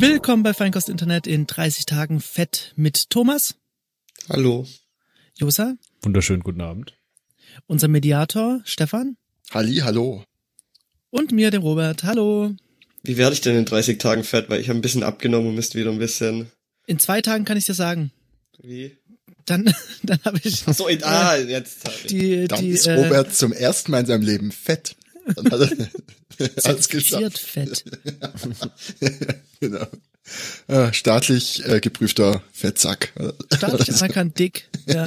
Willkommen bei Feinkost Internet in 30 Tagen Fett mit Thomas. Hallo. Josa. Wunderschönen guten Abend. Unser Mediator Stefan. Halli, hallo. Und mir, dem Robert. Hallo. Wie werde ich denn in 30 Tagen fett? Weil ich habe ein bisschen abgenommen und müsste wieder ein bisschen. In zwei Tagen kann ich dir sagen. Wie? Dann, dann habe ich. Ach so, in, ah, jetzt. hab ich- Die, Dann die, ist äh, Robert zum ersten Mal in seinem Leben fett. Dann hat er zertifiziert geschafft. Fett. genau. Äh, staatlich äh, geprüfter Fettsack. Staatlich anerkannt dick. Ja.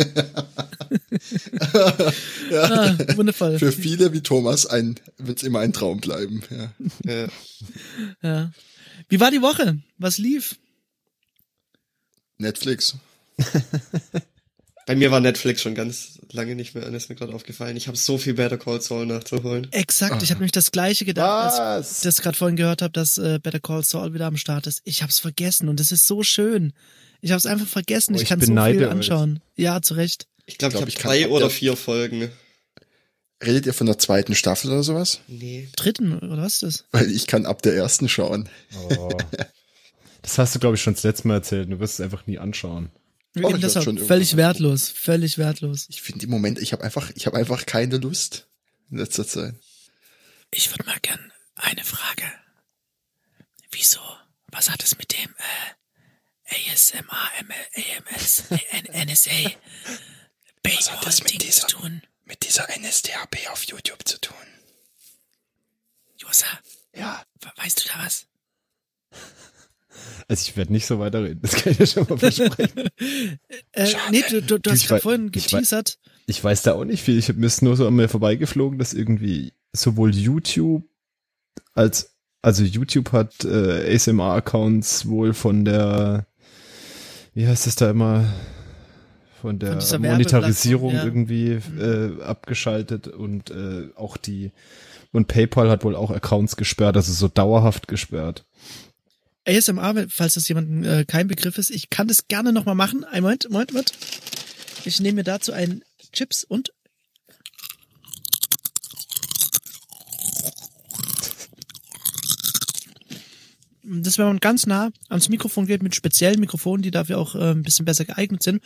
ja. Ah, wundervoll. Für viele wie Thomas ein wird's immer ein Traum bleiben. Ja. Ja. Ja. Wie war die Woche? Was lief? Netflix. Bei mir war Netflix schon ganz lange nicht mehr an, ist mir gerade aufgefallen. Ich habe so viel Better Call Saul nachzuholen. Exakt, ich habe nämlich das gleiche gedacht, als Was? ich das gerade vorhin gehört habe, dass äh, Better Call Saul wieder am Start ist. Ich habe es vergessen und es ist so schön. Ich habe es einfach vergessen. Oh, ich ich kann so viel euch. anschauen. Ja, zu Recht. Ich glaube, Glaub, ich ich habe drei oder der- vier Folgen. Redet ihr von der zweiten Staffel oder sowas? Nee. Dritten oder was ist das? Weil ich kann ab der ersten schauen. Oh. Das hast du, glaube ich, schon das letzte Mal erzählt. Du wirst es einfach nie anschauen. Eben deshalb völlig wertlos, völlig wertlos. Ich finde im Moment, ich habe einfach, ich habe einfach keine Lust in letzter Zeit. Ich würde mal gern eine Frage. Wieso? Was hat es mit dem äh, ASMR, AMS, NSA, Was hat das mit dieser- zu tun? Mit dieser NSDAP auf YouTube zu tun. Josa, Ja. we- weißt du da was? Also ich werde nicht so weiterreden. Das kann ich dir schon mal versprechen. Äh, Schade. nee, du, du, du hast Ich wei- vorhin ich wei- geteasert. Ich weiß da auch nicht viel. Ich habe mir ist nur so an mir vorbeigeflogen, dass irgendwie sowohl YouTube als also YouTube hat äh, ASMR-Accounts wohl von der wie heißt es da immer von der Von Monetarisierung Werbeplattform, irgendwie äh, abgeschaltet und äh, auch die und PayPal hat wohl auch Accounts gesperrt, also so dauerhaft gesperrt. ASMR, falls das jemandem äh, kein Begriff ist, ich kann das gerne nochmal machen. Ein Moment, Moment, Moment. Ich nehme mir dazu einen Chips und das, wenn man ganz nah ans Mikrofon geht mit speziellen Mikrofonen, die dafür auch äh, ein bisschen besser geeignet sind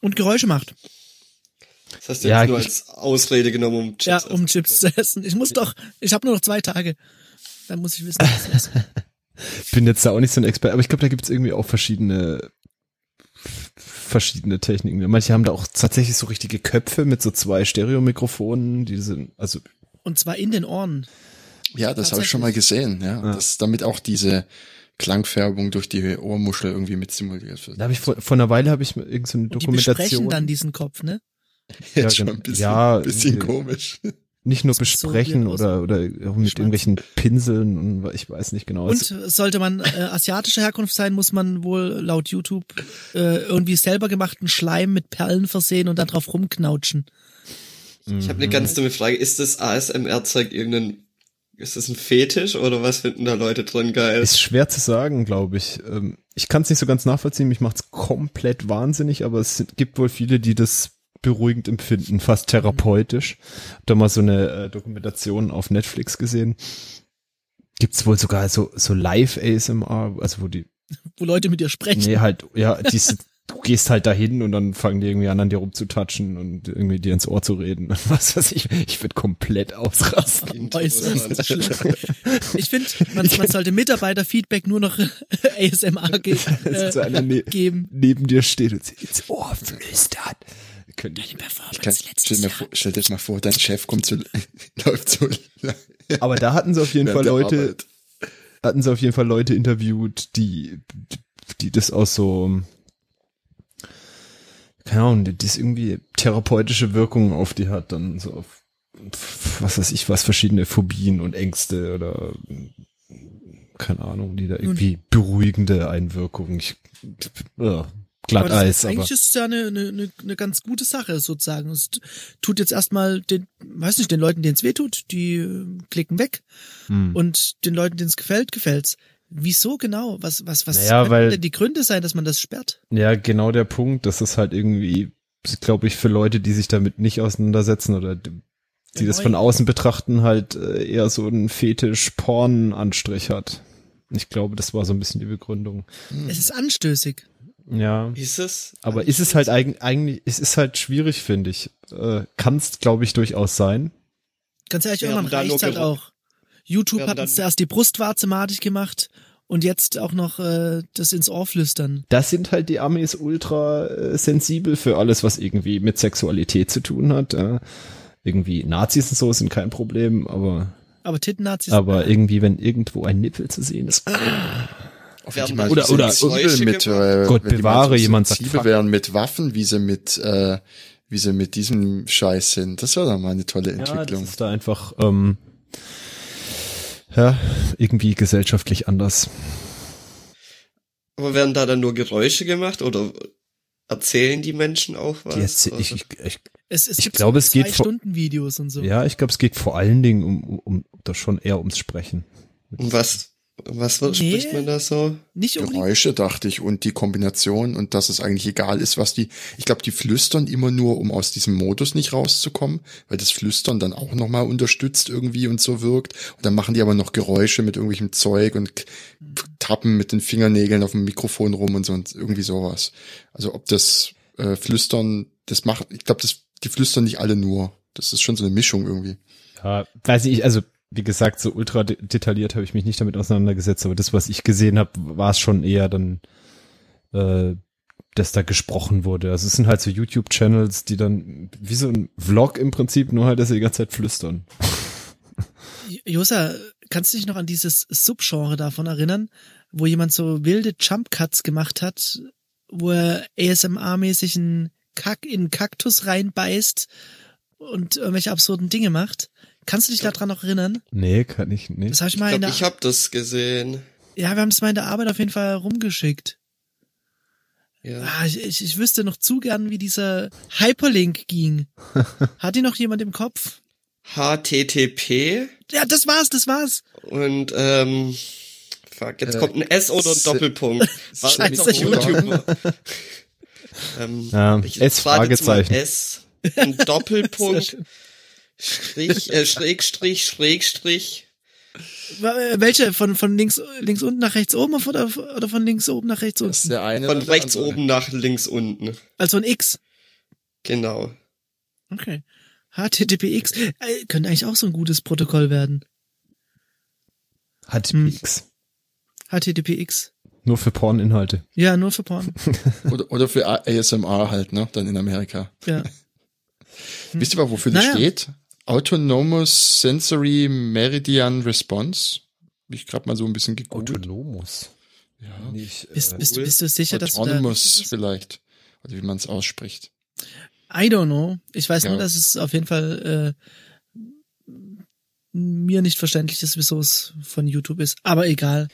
und Geräusche macht. Das hast du Ja, jetzt nur als Ausrede genommen, um Chips ja, essen um zu Chips zu essen. Ich muss doch, ich habe nur noch zwei Tage. Dann muss ich wissen, was ich esse. Bin jetzt da auch nicht so ein Experte, aber ich glaube, da gibt's irgendwie auch verschiedene verschiedene Techniken. Manche haben da auch tatsächlich so richtige Köpfe mit so zwei Stereomikrofonen, die sind, also Und zwar in den Ohren. Ja, das habe ich schon mal gesehen, ja. Ja. Dass damit auch diese Klangfärbung durch die Ohrmuschel irgendwie mit simuliert wird. da habe ich vor, vor einer Weile habe ich irgendeine Und die besprechen Dokumentation, dann diesen Kopf, ne? Jetzt Ja, schon genau. ein bisschen, Ja, bisschen komisch. Nicht nur so besprechen weird oder oder mit Schmatzen. irgendwelchen Pinseln und ich weiß nicht genau. Und sollte man äh, asiatischer Herkunft sein, muss man wohl laut YouTube äh, irgendwie selber gemachten Schleim mit Perlen versehen und dann drauf rumknautschen. Ich habe eine ganz dumme Frage. Ist das ASMR-Zeug irgendein, ist das ein Fetisch oder was finden da Leute drin geil? Ist schwer zu sagen, glaube ich. Ähm, Ich kann es nicht so ganz nachvollziehen. Mich macht's komplett wahnsinnig, aber es gibt wohl viele, die das beruhigend empfinden, fast therapeutisch. Hab da mal so eine äh, Dokumentation auf Netflix gesehen. Gibt's wohl sogar so so Live ASMR, also wo die Wo Leute mit dir sprechen. nee halt ja, die du gehst halt dahin und dann fangen die irgendwie an an dir rumzutatschen und irgendwie dir ins Ohr zu reden und was weiß ich. Ich würde komplett ausrasten. Äußerst schlimm. Ich finde, man, man sollte Mitarbeiterfeedback nur noch ASMR ge Dass so einer äh, ne geben. neben dir steht und sie ins Ohr flüstert. Könnte ich Die Performance Ich kann, letztes stell, mir Jahr. vor, stell dir mal vor, dein Chef kommt zu, läuft so Aber da hatten sie auf jeden Fall Leute, Arbeit. hatten sie auf jeden Fall Leute interviewt, die, die das aus so, keine Ahnung, die das irgendwie therapeutische Wirkungen auf die hat, dann so auf, was weiß ich, was verschiedene Phobien und Ängste oder, keine Ahnung, die da irgendwie beruhigende Einwirkungen. Ich, ja, Glatteis, aber aber, eigentlich ist es ja eine, eine, eine, ganz gute Sache sozusagen. Es tut jetzt erstmal den, weiß nicht, den Leuten, denen es wehtut, die äh, klicken weg hm. und den Leuten, denen es gefällt, gefällt's. Wieso genau? Was, was, was Naja, weil- denn die Gründe sein, dass man das sperrt? Ja, genau der Punkt. Das ist halt irgendwie, glaube ich, für Leute, die sich damit nicht auseinandersetzen oder die, die das von außen betrachten, halt äh, eher so einen Fetisch-Porn-Anstrich hat. Ich glaube, das war so ein bisschen die Begründung. Es ist anstößig. Ja. Ist es? Aber ist es halt eigentlich, eigentlich, es ist halt schwierig, finde ich. Äh, Kann es, glaube ich, durchaus sein. Ganz ehrlich, Wir irgendwann nur halt auch. YouTube hat uns zuerst die Brustwarze madig gemacht und jetzt auch noch äh, das ins Ohr flüstern. Das sind halt die Amis ultra äh, sensibel für alles, was irgendwie mit Sexualität zu tun hat. Äh, irgendwie Nazis und so sind kein Problem, aber, Aber Titten-Nazis, aber irgendwie, wenn irgendwo ein Nippel zu sehen ist. Haben mal Oder- oder- sensibel mit, äh, Gott bewahre, so jemand sagt wären mit Waffen, wie sie mit, äh, wie sie mit diesem Scheiß sind. Das wäre doch mal eine tolle Ja, das Entwicklung. ist da einfach, ähm, ja, irgendwie gesellschaftlich anders. Aber werden da dann nur Geräusche gemacht oder erzählen die Menschen auch was? Die erzähl- ich, ich, ich, es, es ich glaube, so es geht vor- Stunden Videos und so. ja, ich glaube, es geht vor allen Dingen um, um, um das schon eher ums Sprechen. Und was, was wird, Nee. spricht man da so? Nicht unbedingt. Geräusche, dachte ich, und die Kombination und dass es eigentlich egal ist, was die, ich glaube, die flüstern immer nur, um aus diesem Modus nicht rauszukommen, weil das Flüstern dann auch nochmal unterstützt irgendwie und so wirkt. Und dann machen die aber noch Geräusche mit irgendwelchem Zeug und k- tappen mit den Fingernägeln auf dem Mikrofon rum und so und irgendwie sowas. Also ob das äh, Flüstern, das macht, ich glaube, das, die flüstern nicht alle nur. Das ist schon so eine Mischung irgendwie. Ja, weiß ich, also wie gesagt, so ultra de detailliert habe ich mich nicht damit auseinandergesetzt, aber das, was ich gesehen habe, war es schon eher dann, äh, dass da gesprochen wurde. Also es sind halt so YouTube-Channels, die dann wie so ein Vlog im Prinzip, nur halt, dass sie die ganze Zeit flüstern. Josa, kannst du dich noch an dieses Subgenre davon erinnern, wo jemand so wilde Jump Cuts gemacht hat, wo er ASMR-mäßig einen Kack in einen Kaktus reinbeißt und irgendwelche absurden Dinge macht? Kannst du dich daran noch erinnern? Nee, kann ich nicht. Das habe ich Ich mal in glaube, der, ich habe das gesehen. ja, wir haben das mal in der Arbeit auf jeden Fall rumgeschickt. Ja. Ah, ich, ich, ich wüsste noch zu gern, wie dieser Hyperlink ging. Hat ihn noch jemand im Kopf? HTTP Ja, das war's, das war's. und ähm, fuck, jetzt Äh, kommt ein S oder ein S- Doppelpunkt. Was Scheiße, noch YouTube? ähm, Ja, ich S Fragezeichen. S, ein Doppelpunkt. Strich, äh, Schrägstrich, Schrägstrich. Äh, Welche? Von, von links, links unten nach rechts oben oder, oder von links oben nach rechts Das ist unten? der eine. Von rechts andere. oben nach links unten. Also ein X. Genau. Okay. HTTPX. Äh, könnte eigentlich auch so ein gutes Protokoll werden. Hat Hm. X. HTTPX. Nur für Porninhalte. Ja, nur für Porn. Oder, oder für ASMR halt, ne? Dann in Amerika. Ja. Wisst ihr mal, wofür das Naja. steht? Autonomous Sensory Meridian Response. Hab ich gerade mal so ein bisschen gegoogelt. Autonomus. Ja. Nicht, Bist, äh, bist, du- bist du sicher, dass du da Autonomous richtig vielleicht. Oder wie man es ausspricht. bist? I don't know. Ich weiß Ja. nur, dass es auf jeden Fall äh, mir nicht verständlich ist, wieso es von YouTube ist. Aber egal.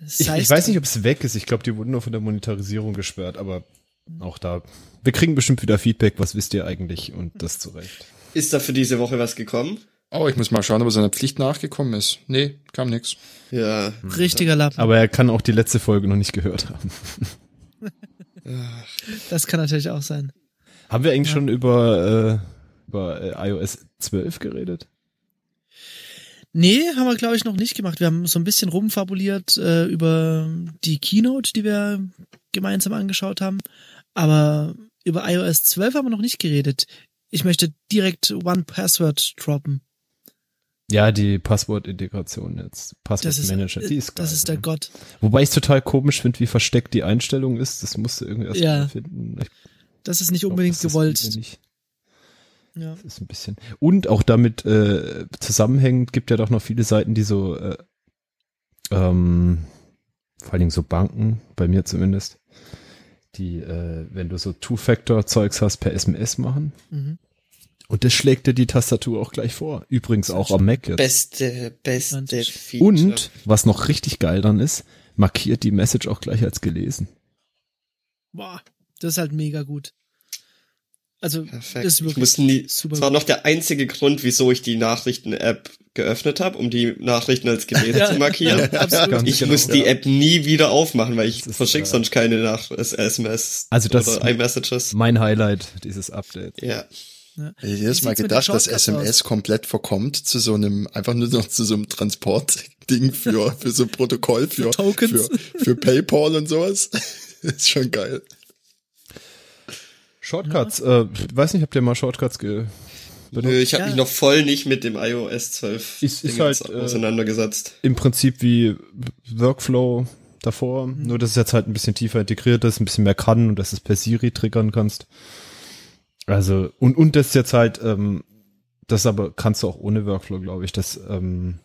Das ich, ich weiß nicht, ob es weg ist. Ich glaube, die wurden nur von der Monetarisierung gesperrt, aber auch da. Wir kriegen bestimmt wieder Feedback. Was wisst ihr eigentlich? Und das zu Recht. Ist da für diese Woche was gekommen? Oh, ich muss mal schauen, ob er seiner Pflicht nachgekommen ist. Nee, kam nix. Ja. Richtiger Lappen. Aber er kann auch die letzte Folge noch nicht gehört haben. Das kann natürlich auch sein. Haben wir eigentlich Ja. schon über, äh, über äh, iOS 12 geredet? Nee, haben wir, glaube ich, noch nicht gemacht. Wir haben so ein bisschen rumfabuliert äh, über die Keynote, die wir gemeinsam angeschaut haben. Aber über iOS 12 haben wir noch nicht geredet. Ich möchte direkt One Password droppen. Ja, die Passwortintegration jetzt. Passwortmanager, die ist geil. das ist der? Gott. Wobei ich es total komisch finde, wie versteckt die Einstellung ist. Das musst du irgendwie erst Ja. mal finden. Ich Das ist nicht glaub, unbedingt gewollt. Nicht. Ja. Das ist ein bisschen. Und auch damit äh, zusammenhängend gibt ja doch noch viele Seiten, die so, äh, ähm, vor allen Dingen so Banken, bei mir zumindest, die, äh, wenn du so Two-Factor-Zeugs hast, per SMS machen. Mhm. Und das schlägt dir die Tastatur auch gleich vor. Übrigens auch am Mac jetzt. Beste, beste. Feature. Und, was noch richtig geil dann ist, markiert die Message auch gleich als gelesen. Boah. Das ist halt mega gut. Also, Perfekt. das ist ich wirklich muss nie, super das war gut. noch der einzige Grund, wieso ich die Nachrichten-App geöffnet habe, um die Nachrichten als gelesen Ja. zu markieren. Absolut. Ganz Ich genau. muss die App nie wieder aufmachen, weil ich verschicke äh, sonst keine nach SMS Also das- oder iMessages. Mein Highlight, dieses Update. Ja. Ja. Ich hätte jedes Wie Mal gedacht, dass SMS aus? komplett verkommt zu so einem, einfach nur noch zu so einem Transportding für, für so ein Protokoll, für, Tokens. für, für PayPal und sowas. ist schon geil. Shortcuts, äh, weiß nicht, habt ihr mal Shortcuts ge benutzt? Nö, ich habe Ja. mich noch voll nicht mit dem iOS 12 Ist- ist halt, äh, auseinandergesetzt. Im Prinzip wie Workflow davor, nur dass es jetzt halt ein bisschen tiefer integriert ist, ein bisschen mehr kann und dass es per Siri triggern kannst. Also, und, und das jetzt halt, ähm, das aber kannst du auch ohne Workflow, glaube ich, dass, ähm,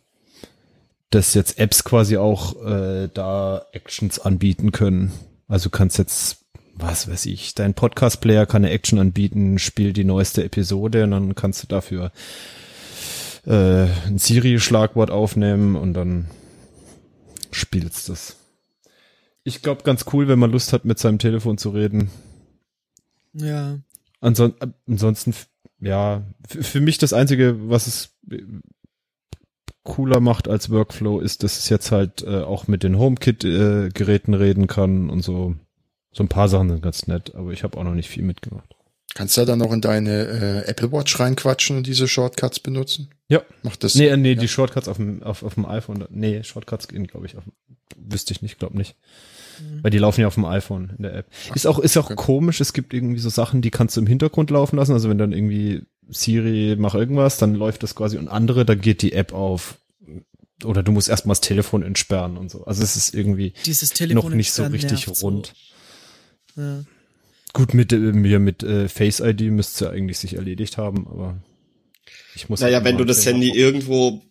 dass jetzt Apps quasi auch äh, da Actions anbieten können. Also du kannst jetzt, was weiß ich, dein Podcast-Player kann eine Action anbieten, spiel die neueste Episode und dann kannst du dafür äh, ein Siri-Schlagwort aufnehmen und dann spielst das. Ich glaube, ganz cool, wenn man Lust hat, mit seinem Telefon zu reden. Ja. Anson äh, ansonsten, ja, für mich das Einzige, was es äh, cooler macht als Workflow, ist, dass es jetzt halt äh, auch mit den HomeKit-Geräten reden kann und so. So ein paar Sachen sind ganz nett, aber ich habe auch noch nicht viel mitgemacht. Kannst du da dann auch in deine äh, Apple Watch reinquatschen und diese Shortcuts benutzen? Ja. Macht das? Nee, äh, nee, ja. die Shortcuts auf dem, auf, auf dem iPhone. Nee, Shortcuts gehen, glaube ich, auf dem, wüsste ich nicht, glaube nicht. Weil die laufen ja auf dem iPhone in der App. Ist auch, ist auch okay. komisch, es gibt irgendwie so Sachen, die kannst du im Hintergrund laufen lassen. Also wenn dann irgendwie Siri mach irgendwas, dann läuft das quasi und andere, da geht die App auf. Oder du musst erstmal das Telefon entsperren und so. Also es ist irgendwie Dieses Telefon noch nicht so richtig rund. So. Ja. Gut, mit, äh, mir mit äh, Face ID müsste ja eigentlich sich erledigt haben, aber ich muss. Naja, halt wenn du das Handy gucken. irgendwo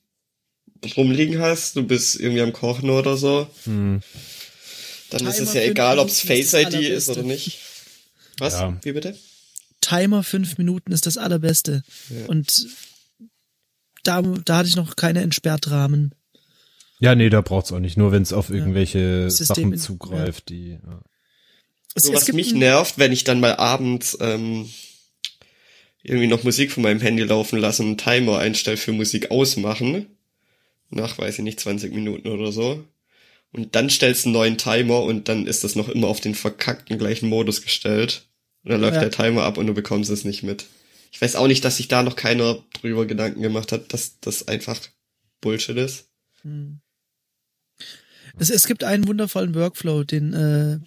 rumliegen hast, du bist irgendwie am Kochen oder so, Hm. dann ist Timer es ja egal, ob's Minuten ist Face ID ist oder nicht. Was? Ja. Wie bitte? Timer fünf Minuten ist das allerbeste. Ja. Und da, da hatte ich noch keine Entsperrtrahmen. Ja, nee, da braucht's auch nicht. Nur wenn es auf irgendwelche System- Sachen zugreift, die. Ja. Es, So, was mich nervt, wenn ich dann mal abends ähm, irgendwie noch Musik von meinem Handy laufen lasse und einen Timer einstelle für Musik ausmachen, nach, weiß ich nicht, 20 Minuten oder so, und dann stellst du einen neuen Timer und dann ist das noch immer auf den verkackten gleichen Modus gestellt. Und dann läuft Ja. der Timer ab und du bekommst es nicht mit. Ich weiß auch nicht, dass sich da noch keiner drüber Gedanken gemacht hat, dass das einfach Bullshit ist. Hm. Es, es gibt einen wundervollen Workflow, den äh,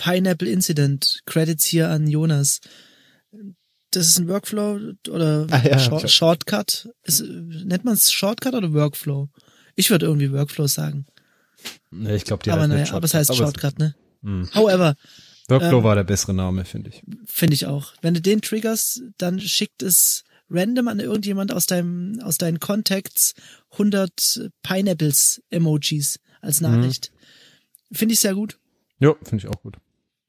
Pineapple Incident. Credits hier an Jonas. Das ist ein Workflow oder Ah, ja, Short, Shortcut. Ist, nennt man es Shortcut oder Workflow? Ich würde irgendwie Workflow sagen. Nee, ich glaube, die aber naja, aber es heißt Shortcut. Shortcut, ne? Hm. However, Workflow Ähm, war der bessere Name, finde ich. finde ich auch. Wenn du den triggerst, dann schickt es random an irgendjemand aus deinem, aus deinen Contacts 100 Pineapples Emojis als Nachricht. Finde ich sehr gut. Ja, finde ich auch gut.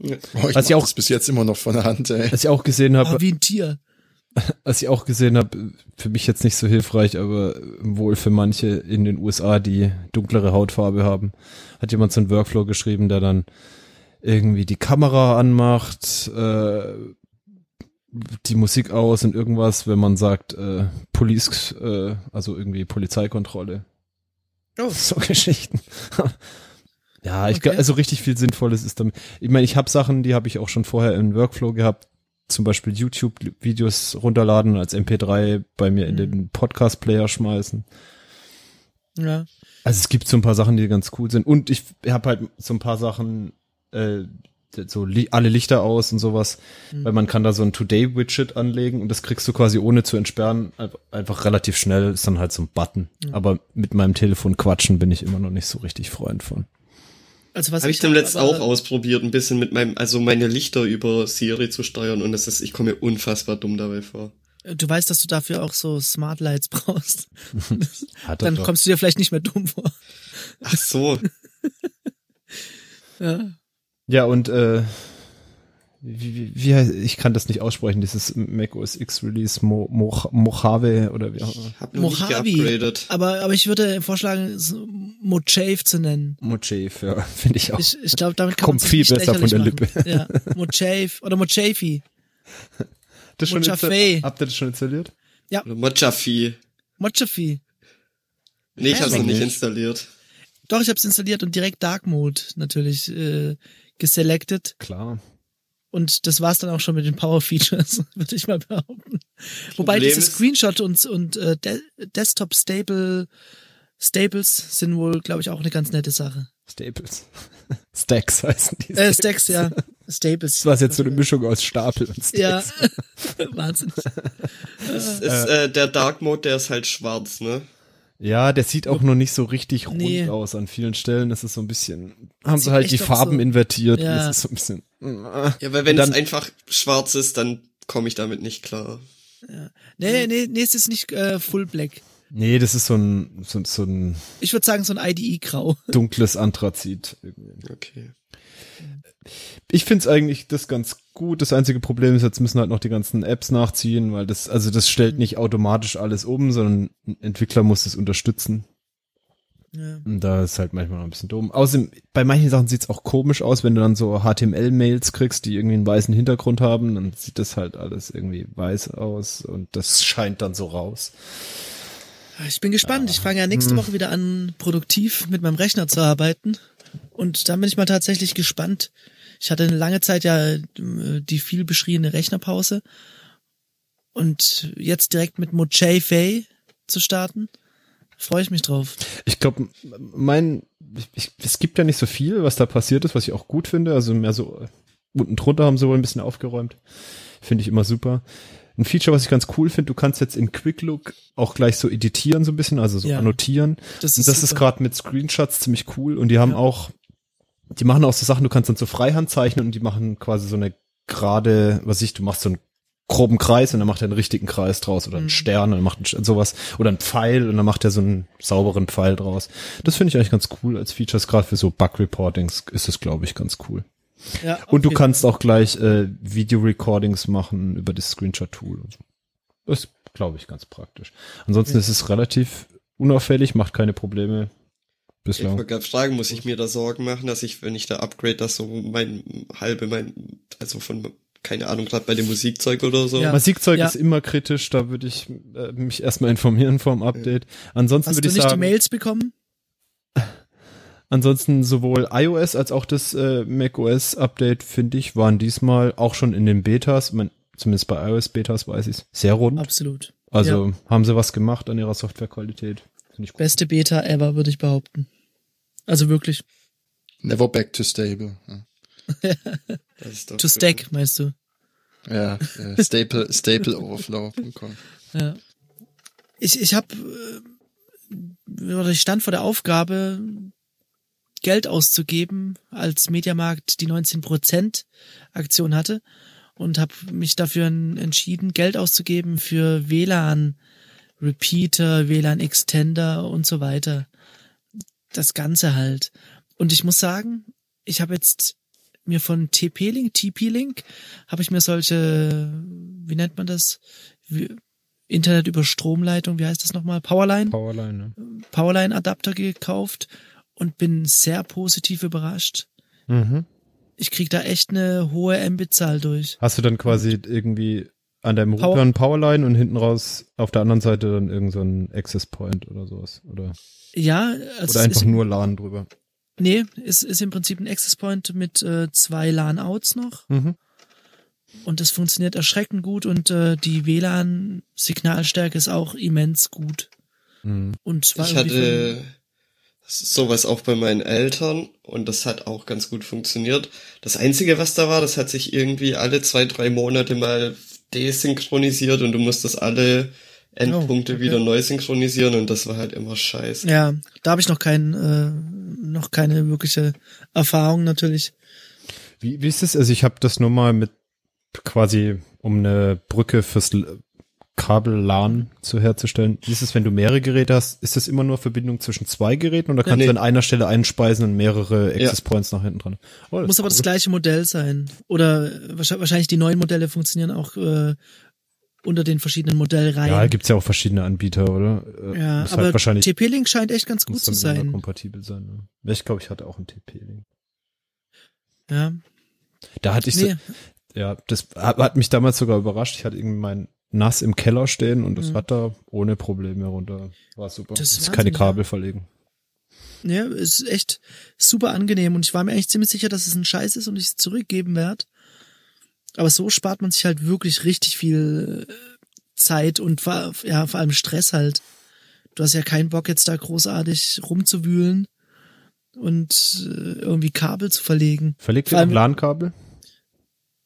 Ja. Boah, ich Was ich auch- das bis jetzt immer noch von der Hand, ey. Was ich auch gesehen habe, Aber wie ein Tier. was ich auch gesehen habe, für mich jetzt nicht so hilfreich, aber wohl für manche in den USA, die dunklere Hautfarbe haben, hat jemand so einen Workflow geschrieben, der dann irgendwie die Kamera anmacht, äh, die Musik aus und irgendwas, wenn man sagt, äh, Police, äh, also irgendwie Polizeikontrolle. Oh. So Geschichten. Ja, ich Okay. also richtig viel Sinnvolles ist damit. Ich meine, ich habe Sachen, die habe ich auch schon vorher im Workflow gehabt, zum Beispiel YouTube-Videos runterladen als MP3 bei mir in Mhm. den Podcast-Player schmeißen. Ja. Also es gibt so ein paar Sachen, die ganz cool sind. Und ich habe halt so ein paar Sachen, äh, so li alle Lichter aus und sowas, Mhm. weil man kann da so ein Today-Widget anlegen und das kriegst du quasi ohne zu entsperren ein- einfach relativ schnell, ist dann halt so ein Button. Mhm. Aber mit meinem Telefon quatschen bin ich immer noch nicht so richtig Freund von. Also was Habe ich dem hab, letzt auch ausprobiert, ein bisschen mit meinem, also meine Lichter über Siri zu steuern und das ist, ich komme mir unfassbar dumm dabei vor. Du weißt, dass du dafür auch so Smart Lights brauchst. Hat er Dann doch. kommst du dir vielleicht nicht mehr dumm vor. Ach so. Ja. Ja, und äh, wie, wie, wie heißt, ich kann das nicht aussprechen, dieses Mac OS X Release Mo, Mo, Mojave oder wie auch immer. Noch Mojave. Aber, aber ich würde vorschlagen, es Mojave zu nennen. Mojave, ja, finde ich auch. Ich, ich glaube, damit kann Kommt man viel besser von der Lippe. Ja, Mojave oder Mojave. das schon Mojave. Habt ihr das schon installiert? Oder Mojave. Mojave. Nee, ich Hä, hab's noch warum nicht nicht? installiert. Doch, ich habe es installiert und direkt Dark Mode natürlich äh, geselected. Klar. Und das war's dann auch schon mit den Power Features, würde ich mal behaupten. Wobei Problem diese ist- Screenshot und, und äh, De Desktop Stable Staples sind wohl, glaube ich, auch eine ganz nette Sache. Staples. Stacks heißen die. Äh, Stacks, ja. Staples. Das war jetzt so eine Mischung aus Stapel und Stacks. Ja. Wahnsinn. Es ist, äh, der Dark Mode, der ist halt schwarz, ne? Ja, der sieht auch noch nicht so richtig rund Nee. aus. An vielen Stellen ist es so ein bisschen, haben sie halt die Farben so- invertiert. Ja. Das ist so ein bisschen. äh. Ja, weil wenn Dann- es einfach schwarz ist, dann komme ich damit nicht klar. Nee, nee, nee, es ist nicht äh, Full Black. Nee, das ist so ein, so, so ein Ich würde sagen, so ein IDE-Grau. dunkles Anthrazit. irgendwie. Okay. Ich find's eigentlich das ganz gut. Das einzige Problem ist, jetzt müssen halt noch die ganzen Apps nachziehen, weil das, also das stellt nicht automatisch alles um, sondern ein Entwickler muss es unterstützen. Ja. Und da ist halt manchmal noch ein bisschen dumm. Außerdem, bei manchen Sachen sieht's auch komisch aus, wenn du dann so HTML-Mails kriegst, die irgendwie einen weißen Hintergrund haben, dann sieht das halt alles irgendwie weiß aus und das scheint dann so raus. Ich bin gespannt. Ich fange ja nächste Woche wieder an, produktiv mit meinem Rechner zu arbeiten. Und dann bin ich mal tatsächlich gespannt. Ich hatte eine lange Zeit ja äh, die viel beschriebene Rechnerpause. Und jetzt direkt mit Mojave zu starten, freue ich mich drauf. Ich glaube, mein, ich, es gibt ja nicht so viel, was da passiert ist, was ich auch gut finde. Also mehr so äh, unten drunter haben sie wohl ein bisschen aufgeräumt. Finde ich immer super. Ein Feature, was ich ganz cool finde, du kannst jetzt in Quick Look auch gleich so editieren so ein bisschen, also so Ja. annotieren. Das und das ist gerade mit Screenshots ziemlich cool und die haben Ja. auch, die machen auch so Sachen, du kannst dann so Freihand zeichnen und die machen quasi so eine gerade, was ich, du machst so einen groben Kreis und dann macht er einen richtigen Kreis draus oder einen Mhm. Stern und dann macht einen, sowas oder einen Pfeil und dann macht er so einen sauberen Pfeil draus. Das finde ich eigentlich ganz cool als Features, gerade für so Bug-Reportings ist es, glaube ich, ganz cool. Ja, Und du kannst auch gleich äh, Video-Recordings machen über das Screenshot-Tool. und so. Das ist, glaube ich, ganz praktisch. Ansonsten Ja. ist es relativ unauffällig, macht keine Probleme Ich bislang. wollte gerade fragen, muss ich mir da Sorgen machen, dass ich, wenn ich da upgrade, dass so mein halbe, mein, also von, keine Ahnung, gerade bei dem Musikzeug oder so. Ja. Musikzeug Ja. ist immer kritisch, da würde ich äh, mich erstmal informieren vorm Update. Ansonsten Hast würde du ich nicht die Mails bekommen? Ansonsten sowohl iOS als auch das äh, macOS Update, finde ich, waren diesmal auch schon in den Betas, mein, zumindest bei iOS Betas weiß ich sehr rund. Absolut. Also haben sie was gemacht an ihrer Softwarequalität. Beste Beta ever, würde ich behaupten. Also wirklich. Never back to stable. Ja, Das ist doch To stack, meinst du? ja äh, Staple, stapleoverflow.com. Ja. Ich, ich habe oder ich stand vor der Aufgabe, Geld auszugeben, als Mediamarkt die 19% Aktion hatte und habe mich dafür en- entschieden, Geld auszugeben für WLAN Repeater, WLAN Extender und so weiter. Das Ganze halt. Und ich muss sagen, ich habe jetzt mir von TP-Link, TP-Link, habe ich mir solche, wie nennt man das? Internet über Stromleitung, wie heißt das nochmal? Powerline? Powerline, ne? Powerline-Adapter gekauft und bin sehr positiv überrascht. Mhm. Ich krieg da echt eine hohe Mbit-Zahl durch. Hast du dann quasi irgendwie an deinem Power- Router ein Powerline und hinten raus auf der anderen Seite dann irgend so ein Access Point oder sowas? Oder, Ja, also oder einfach ist, nur LAN drüber? nee, es ist im Prinzip ein Access Point mit äh, zwei LAN-Outs noch. Mhm. Und das funktioniert erschreckend gut und äh, die WLAN-Signalstärke ist auch immens gut. Mhm. Und war Ich hatte sowas auch bei meinen Eltern und das hat auch ganz gut funktioniert. Das Einzige, was da war, das hat sich irgendwie alle zwei, drei Monate mal desynchronisiert und du musstest alle Endpunkte Oh, okay. wieder neu synchronisieren und das war halt immer scheiße. ja, da habe ich noch kein, äh, noch keine wirkliche Erfahrung natürlich. Wie, wie ist es? Also ich habe das nur mal mit quasi um eine Brücke fürs Kabel-LAN zu herzustellen. Ist es, wenn du mehrere Geräte hast? Ist das immer nur Verbindung zwischen zwei Geräten oder kannst nee. du an einer Stelle einspeisen und mehrere Access Points nach hinten dran? Oh, Muss aber das gleiche Modell sein. Oder wahrscheinlich die neuen Modelle funktionieren auch äh, unter den verschiedenen Modellreihen. Ja, gibt's ja auch verschiedene Anbieter, oder? Äh, Ja, muss aber halt wahrscheinlich TP-Link scheint echt ganz gut zu sein. kompatibel sein. Ne? Ich glaube, ich hatte auch einen TP-Link. Ja. Da hatte ich so, Nee, ja, das hat, hat mich damals sogar überrascht. Ich hatte irgendwie mein NAS im Keller stehen und das Mhm. hat da ohne Probleme runter. War super. Das ist keine Kabel verlegen. ja, ist echt super angenehm und ich war mir eigentlich ziemlich sicher, dass es ein Scheiß ist und ich es zurückgeben werde. Aber so spart man sich halt wirklich richtig viel äh, Zeit und vor, ja, vor allem Stress halt. Du hast ja keinen Bock jetzt da großartig rumzuwühlen und äh, irgendwie Kabel zu verlegen. Verlegt ihr noch LAN-Kabel?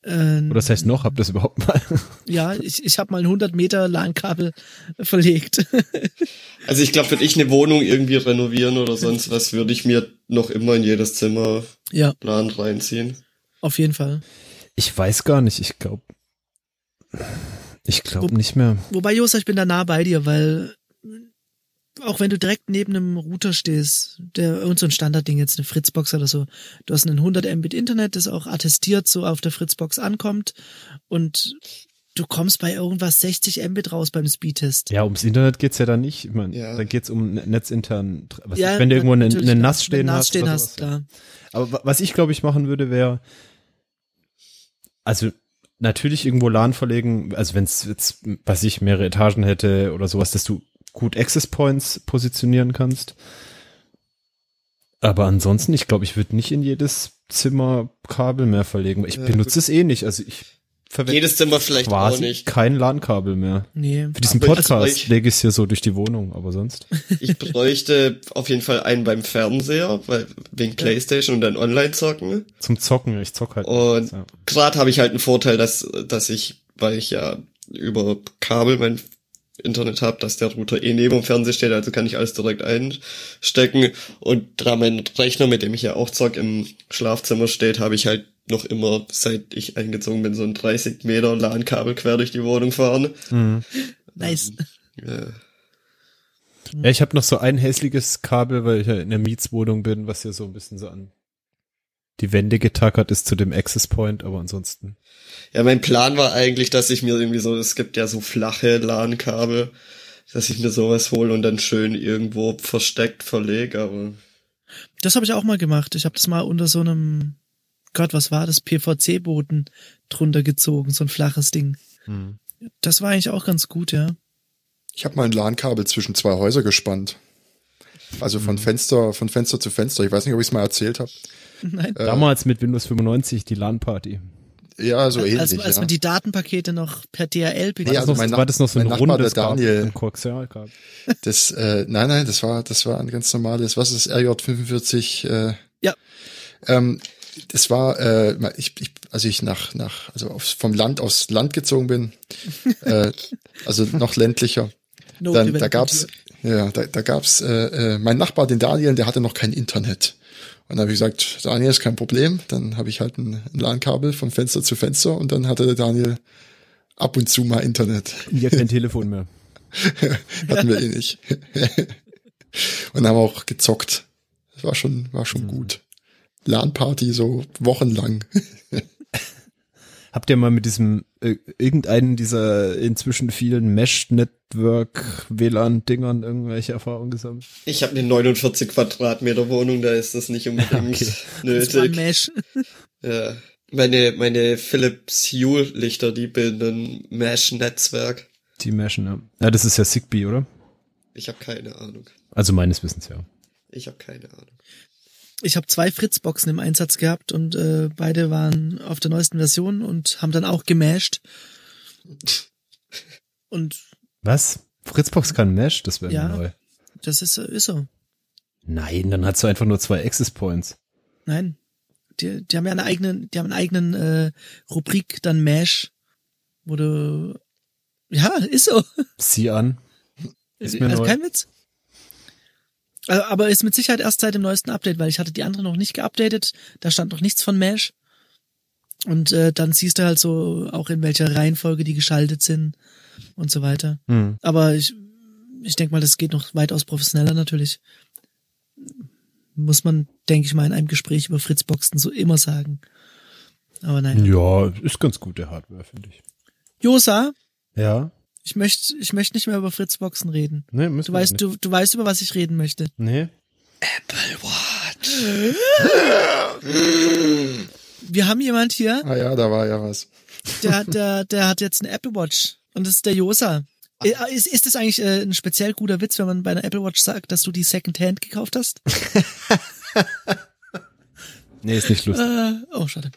Ähm, Oder das heißt noch, habt ihr das überhaupt mal? Ja, ich, ich habe mal ein 100 Meter LAN-Kabel verlegt. Also ich glaube, wenn ich eine Wohnung irgendwie renovieren oder sonst was, würde ich mir noch immer in jedes Zimmer ja, Plan reinziehen. auf jeden Fall. Ich weiß gar nicht. Ich glaube, ich glaube nicht mehr. Wobei, Josa, ich bin da nah bei dir, weil auch wenn du direkt neben einem Router stehst, der irgend so ein Standardding, jetzt eine Fritzbox oder so, du hast einen 100 Mbit Internet, das auch attestiert so auf der Fritzbox ankommt und du kommst bei irgendwas 60 Mbit raus beim Speedtest. Ja, ums Internet geht's ja dann nicht. Ich meine, Ja. dann geht's um ne- netzintern. Was Ja, ist, wenn du irgendwo einen, ja. Nass stehen Nass hast. stehen hast, klar. Aber wa- was ich glaube ich machen würde, wäre, also natürlich irgendwo LAN verlegen, also wenn es jetzt, was ich, mehrere Etagen hätte oder sowas, dass du gut Access Points positionieren kannst. Aber ansonsten, ich glaube, ich würde nicht in jedes Zimmer Kabel mehr verlegen. Ich Ja, benutze es eh nicht. Also ich verwende Jedes Zimmer vielleicht auch quasi nicht. kein LAN-Kabel mehr. Nee. Für diesen Podcast ich- lege ich es hier so durch die Wohnung, aber sonst. Ich bräuchte auf jeden Fall einen beim Fernseher, weil wegen Playstation und dann online zocken. Zum Zocken, ich zock halt. Und ja. gerade habe ich halt einen Vorteil, dass, dass ich, weil ich ja über Kabel mein Internet habe, dass der Router eh neben dem Fernseher steht, also kann ich alles direkt einstecken. Und da mein Rechner, mit dem ich ja auch zock, im Schlafzimmer steht, habe ich halt noch immer, seit ich eingezogen bin, so ein 30 Meter LAN-Kabel quer durch die Wohnung fahren. Mhm. Nice. Ja. Ja, ich habe noch so ein hässliches Kabel, weil ich ja in der Mietswohnung bin, was ja so ein bisschen so an die Wände getackert ist zu dem Access Point, aber ansonsten. Ja, mein Plan war eigentlich, dass ich mir irgendwie so, es gibt ja so flache LAN-Kabel, dass ich mir sowas hole und dann schön irgendwo versteckt verlege, aber Das habe ich auch mal gemacht. Ich habe das mal unter so einem, Gott, was war das, PVC-Boden drunter gezogen, so ein flaches Ding. Das war eigentlich auch ganz gut, ja. Ich habe mal ein LAN-Kabel zwischen zwei Häuser gespannt. Also von Fenster, von Fenster zu Fenster. Ich weiß nicht, ob ich es mal erzählt habe. Nein. Damals mit Windows 95 die LAN-Party. Ja, so ähnlich. als als ja. man die Datenpakete noch per DHL Nee, bekam. also mein war das noch so ein Nachbar, rundes der Daniel- ein Koaxialkabel? Das, äh, nein, nein, das war, das war ein ganz normales, was ist RJ45? Äh, Ja. Ähm, das war, äh, ich, ich, als ich nach, nach, also aufs, vom Land aufs Land gezogen bin, äh, also noch ländlicher, No dann, da gab's, ja, da, da gab's, äh, äh, mein Nachbar, den Daniel, der hatte noch kein Internet. Und dann habe ich gesagt, Daniel ist kein Problem. Dann habe ich halt ein, ein LAN-Kabel von Fenster zu Fenster und dann hatte der Daniel ab und zu mal Internet. Ja, kein Telefon mehr. Hatten wir eh nicht. und haben auch gezockt. Das war schon, war schon gut. LAN-Party so wochenlang. Habt ihr mal mit diesem äh, irgendeinen dieser inzwischen vielen Mesh-Network WLAN-Dingern irgendwelche Erfahrungen gesammelt? ich habe eine 49 Quadratmeter Wohnung, da ist das nicht unbedingt Okay. Das war nötig. Mesh. Ja. Meine, meine Philips Hue Lichter, die bilden ein Mesh-Netzwerk. Die Meshen, ja. Ja, das ist ja Zigbee, oder? Ich habe keine Ahnung. Also meines Wissens, ja. Ich habe keine Ahnung. Ich habe zwei Fritzboxen im Einsatz gehabt und äh, beide waren auf der neuesten Version und haben dann auch gemasht. Und Was? Fritzbox kann Mesh? Das wäre Ja. neu. das ist, ist so. Nein, dann hast du einfach nur zwei Access Points. Nein. Die, die haben ja eine eigene, die haben einen eigenen äh, Rubrik, dann Mash, wo du ja, ist so. Sieh an. Ist mir also neu. kein Witz. Also, aber ist mit Sicherheit erst seit dem neuesten Update, weil ich hatte die andere noch nicht geupdatet. Da stand noch nichts von Mesh. Und äh, dann siehst du halt so auch in welcher Reihenfolge die geschaltet sind. und so weiter. Hm. Aber ich, ich denke mal, das geht noch weitaus professioneller natürlich. Muss man, denke ich mal, in einem Gespräch über Fritzboxen so immer sagen. Aber nein. Ja, ist ganz gute Hardware, finde ich. Josa, Ja. Ich möchte, ich möchte nicht mehr über Fritzboxen reden. Nee, müssen Du wir weißt, nicht. du, du weißt, über was ich reden möchte. Nee. Wir haben jemand hier, Ah ja, da war ja was. der, hat- der, der hat jetzt eine Apple Watch. Und das ist der Josa. Äh, Ist, ist das eigentlich äh, ein speziell guter Witz, wenn man bei einer Apple Watch sagt, dass du die Secondhand gekauft hast? Nee, ist nicht lustig. Äh, oh, schade.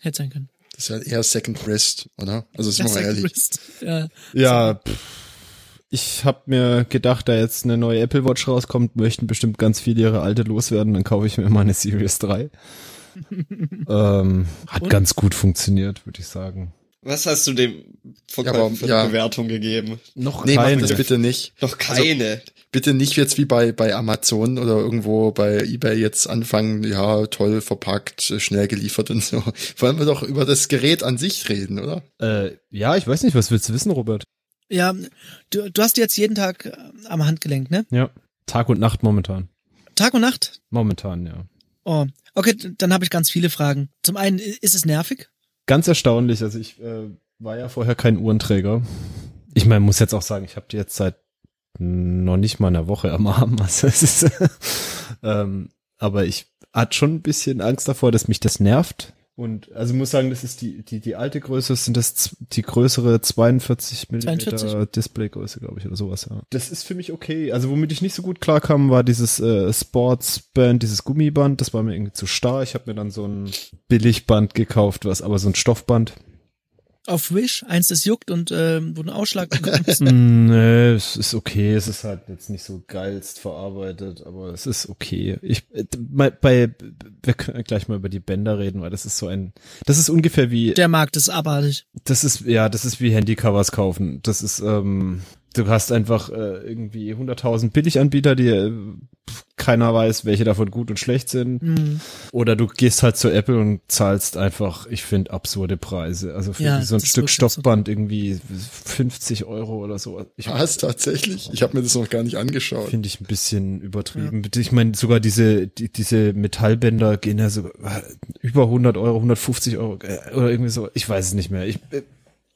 Hätte sein können. Das ist ja eher Second Breast, oder? Also sind wir mal Second ehrlich. Wrist. Ja. Ja, pff, ich habe mir gedacht, da jetzt eine neue Apple Watch rauskommt, möchten bestimmt ganz viele ihre alte loswerden, dann kaufe ich mir mal eine Series 3. ähm, hat Und? ganz gut funktioniert, würde ich sagen. Was hast du dem Verkäufer Ja, aber, ja. eine Bewertung gegeben? Noch Nee, keine. das bitte nicht. Noch keine. Bitte nicht jetzt wie bei, bei Amazon oder irgendwo bei eBay jetzt anfangen, ja, toll verpackt, schnell geliefert und so. Wollen wir doch über das Gerät an sich reden, oder? Äh, ja, ich weiß nicht, was willst du wissen, Robert? Ja, du, du hast jetzt jeden Tag äh, am Handgelenk, ne? Ja, Tag und Nacht momentan. Tag und Nacht? Momentan, ja. Oh, okay, dann habe ich ganz viele Fragen. Zum einen, ist es nervig? Ganz erstaunlich, also ich äh, war ja vorher kein Uhrenträger. Ich meine, muss jetzt auch sagen, ich habe die jetzt seit noch nicht mal einer Woche am Arm. Also es ist, ähm, aber ich hatte schon ein bisschen Angst davor, dass mich das nervt. Und also muss sagen, das ist die, die, die alte Größe, sind das die größere 42 Millimeter 42? Displaygröße, glaube ich, oder sowas, ja. Das ist für mich okay. Also womit ich nicht so gut klarkam, war dieses äh, Sportsband, dieses Gummiband, das war mir irgendwie zu starr. Ich habe mir dann so ein Billigband gekauft, was aber so ein Stoffband. Auf Wish, eins, das juckt und ähm, wo du einen Ausschlag bekommst. Nee, es ist okay. Es ist halt jetzt nicht so geilst verarbeitet, aber es ist okay. Ich äh, bei, bei wir können gleich mal über die Bänder reden, weil das ist so ein das ist ungefähr wie Der Markt ist abartig. das ist ja, das ist wie Handycovers kaufen. Das ist ähm du hast einfach äh, irgendwie 100.000 Billiganbieter, die äh, keiner weiß, welche davon gut und schlecht sind. Hm. Oder du gehst halt zu Apple und zahlst einfach, ich finde, absurde Preise. Also für Ja, so ein Stück. Stoffband irgendwie 50 Euro oder so. Ich Was, tatsächlich? Ich habe mir das noch gar nicht angeschaut. Finde ich ein bisschen übertrieben. Ich meine, sogar diese, die, diese Metallbänder gehen ja so äh, über 100 Euro, 150 Euro äh, oder irgendwie so. Ich weiß es nicht mehr. Ich, äh,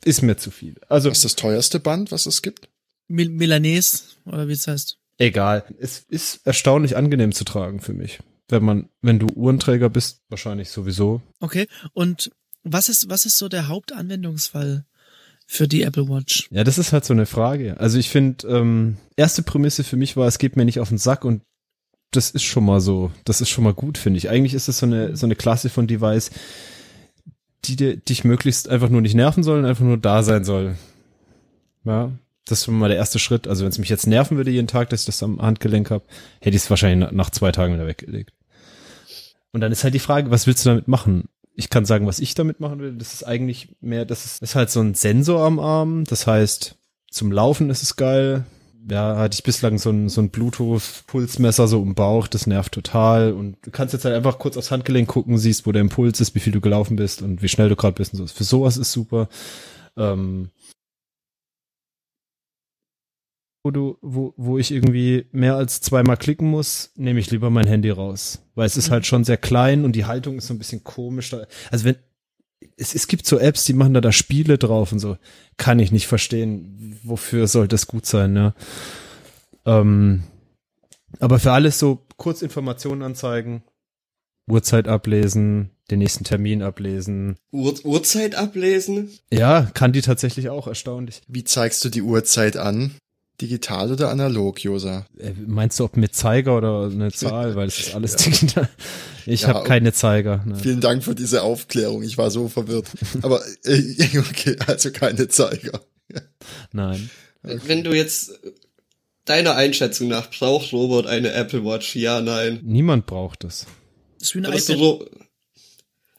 ist mir zu viel. Also Was ist das teuerste Band, was es gibt? Mil Milanese, oder wie es heißt. egal. Es ist erstaunlich angenehm zu tragen für mich. Wenn man, wenn du Uhrenträger bist, wahrscheinlich sowieso. Okay. Und was ist, was ist so der Hauptanwendungsfall für die Apple Watch? Ja, das ist halt so eine Frage. Also ich finde, ähm, erste Prämisse für mich war, es geht mir nicht auf den Sack und das ist schon mal so, das ist schon mal gut, finde ich. Eigentlich ist es so eine, so eine Klasse von Device, die dir, dich möglichst einfach nur nicht nerven sollen, einfach nur da sein soll. Ja, das ist schon mal der erste Schritt. Also wenn es mich jetzt nerven würde jeden Tag, dass ich das am Handgelenk habe, hätte ich es wahrscheinlich nach- zwei Tagen wieder weggelegt. Und dann ist halt die Frage, was willst du damit machen? Ich kann sagen, was ich damit machen will. Das ist eigentlich mehr, das ist, ist halt so ein Sensor am Arm. Das heißt, zum Laufen ist es geil. Ja, hatte ich bislang so ein, so ein Bluetooth-Pulsmesser so im Bauch, das nervt total. Und du kannst jetzt halt einfach kurz aufs Handgelenk gucken, siehst, wo der Impuls ist, wie viel du gelaufen bist und wie schnell du gerade bist und so. Für sowas ist super. Ähm, wo du, wo, wo ich irgendwie mehr als zweimal klicken muss, nehme ich lieber mein Handy raus. Weil es ist halt schon sehr klein und die Haltung ist so ein bisschen komisch. Da- Also wenn, es, es gibt so Apps, die machen da da Spiele drauf und so. Kann ich nicht verstehen. Wofür soll das gut sein, ne? Ähm, aber für alles so kurz Informationen anzeigen, Uhrzeit ablesen, den nächsten Termin ablesen. Uhr Uhrzeit ablesen? Ja, kann die tatsächlich auch erstaunlich. Wie zeigst du die Uhrzeit an? Digital oder analog, Josa? Äh, Meinst du, ob mit Zeiger oder eine Zahl? Weil es ist alles digital. Ich Ja, habe keine Zeiger. Ne. Vielen Dank für diese Aufklärung. Ich war so verwirrt. Aber äh, okay, also keine Zeiger. Nein. Wenn du jetzt deiner Einschätzung nach braucht Robert eine Apple Watch? Ja, nein. Niemand braucht es. Das ist wie ein Würdest du iPad. Ro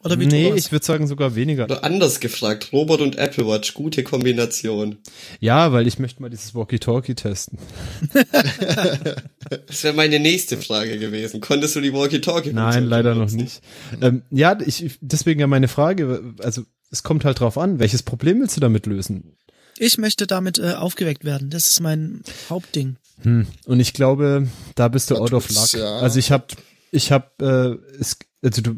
Oder wie Nee, ich würde sagen sogar weniger. oder anders gefragt, Robert und Apple Watch, gute Kombination. Ja, weil ich möchte mal dieses Walkie-Talkie testen. Das wäre meine nächste Frage gewesen. Konntest du die Walkie-Talkie? Nein, leider noch nicht. Ähm, ja, ich, deswegen ja meine Frage, also es kommt halt drauf an, welches Problem willst du damit lösen? Ich möchte damit äh, aufgeweckt werden. Das ist mein Hauptding. Hm. Und ich glaube, da bist du out of luck. ja. Also ich habe, ich habe, äh, es, also du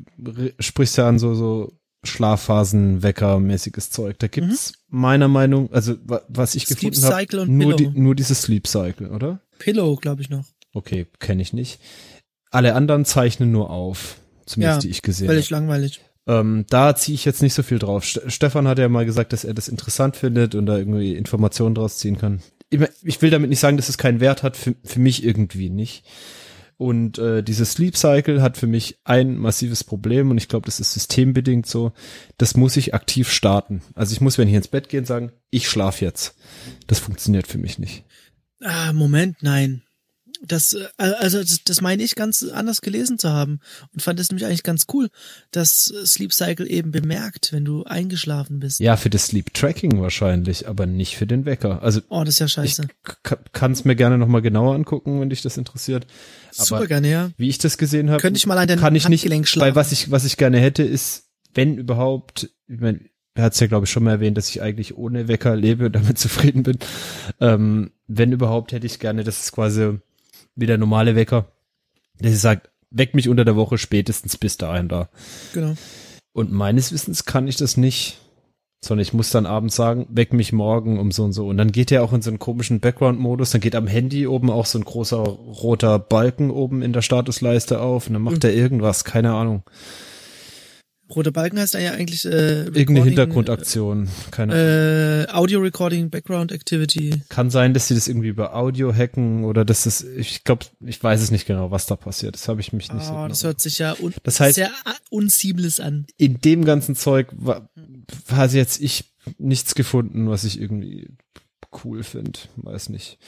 sprichst ja an so so Schlafphasen-Wecker-mäßiges Zeug. Da gibt's meiner Meinung, also wa- was ich Sleep gefunden habe, nur die, nur dieses Sleep Cycle, oder? Pillow, glaube ich noch. Okay, kenne ich nicht. Alle anderen zeichnen nur auf, zumindest Ja, die ich gesehen habe. Völlig langweilig. Ähm, da ziehe ich jetzt nicht so viel drauf. St Stefan hat ja mal gesagt, dass er das interessant findet und da irgendwie Informationen draus ziehen kann. Ich will damit nicht sagen, dass es keinen Wert hat, für, für mich irgendwie nicht. Und äh, dieses Sleep Cycle hat für mich ein massives Problem und ich glaube, das ist systembedingt so. Das muss ich aktiv starten. Also ich muss, wenn ich ins Bett gehe, sagen, ich schlaf jetzt. Das funktioniert für mich nicht. Ah, Moment, nein. Das, äh, also das, das meine ich ganz anders gelesen zu haben und fand es nämlich eigentlich ganz cool, dass Sleep Cycle eben bemerkt, wenn du eingeschlafen bist. Ja, für das Sleep Tracking wahrscheinlich, aber nicht für den Wecker. Also Oh, das ist ja ich scheiße. kann es mir gerne nochmal genauer angucken, wenn dich das interessiert. Super aber- gerne, ja. Wie ich das gesehen habe, Könnte ich mal an dein kann ich nicht, schlagen. weil was ich, was ich gerne hätte, ist, wenn überhaupt, ich meine, er hat es ja, glaube ich, schon mal erwähnt, dass ich eigentlich ohne Wecker lebe und damit zufrieden bin. Ähm, wenn überhaupt, hätte ich gerne, das ist quasi wie der normale Wecker, dass ich sage, weck mich unter der Woche spätestens bis dahin da. Genau. Und meines Wissens kann ich das nicht, sondern ich muss dann abends sagen, weck mich morgen um so und so. Und dann geht er auch in so einen komischen Background-Modus, dann geht am Handy oben auch so ein großer roter Balken oben in der Statusleiste auf und dann macht Mhm. er irgendwas, keine Ahnung. Roter Balken heißt ja eigentlich äh, Irgendeine Hintergrundaktion, keine Ahnung. Äh, Audio Recording, Background Activity. Kann sein, dass sie das irgendwie über Audio hacken oder dass das, ich glaube, ich weiß es nicht genau, was da passiert. Das habe ich mich nicht so Oh, genau. das hört sich ja un Das heißt- sehr äh, unseamless an. in dem ganzen Zeug war, hat jetzt ich nichts gefunden, was ich irgendwie cool finde. Weiß nicht.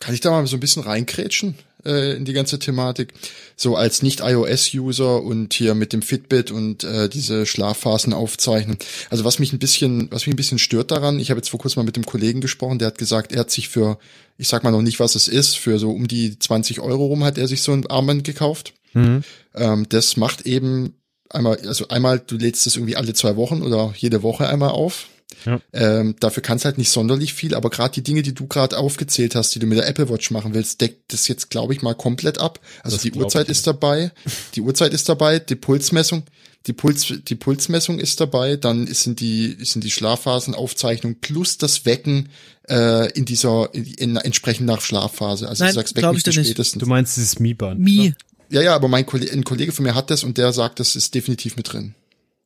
Kann ich da mal so ein bisschen reinkrätschen äh, in die ganze Thematik? So als Nicht-iOS-User und hier mit dem Fitbit und äh, diese Schlafphasen aufzeichnen. Also was mich ein bisschen, was mich ein bisschen stört daran, ich habe jetzt vor kurzem mal mit dem Kollegen gesprochen, der hat gesagt, er hat sich für, ich sag mal noch nicht, was es ist, für so um die 20 Euro rum hat er sich so ein Armband gekauft. Mhm. Ähm, das macht eben einmal, also einmal, du lädst es irgendwie alle zwei Wochen oder jede Woche einmal auf. Ja. Ähm, dafür kannst halt nicht sonderlich viel, aber gerade die Dinge, die du gerade aufgezählt hast, die du mit der Apple Watch machen willst, deckt das jetzt, glaube ich, mal komplett ab. Also Das die Uhrzeit ist dabei, die Uhrzeit ist dabei, die Pulsmessung, die Puls, die Pulsmessung ist dabei, dann sind die, sind die Schlafphasenaufzeichnung plus das Wecken äh, in dieser, in, in, entsprechend nach Schlafphase. Also Nein, du sagst, weck mich ich dir bis nicht. spätestens. Du meinst dieses Mi-Band? Mi. Ne? Ja, ja, aber mein Kollege, ein Kollege von mir hat das und der sagt, das ist definitiv mit drin.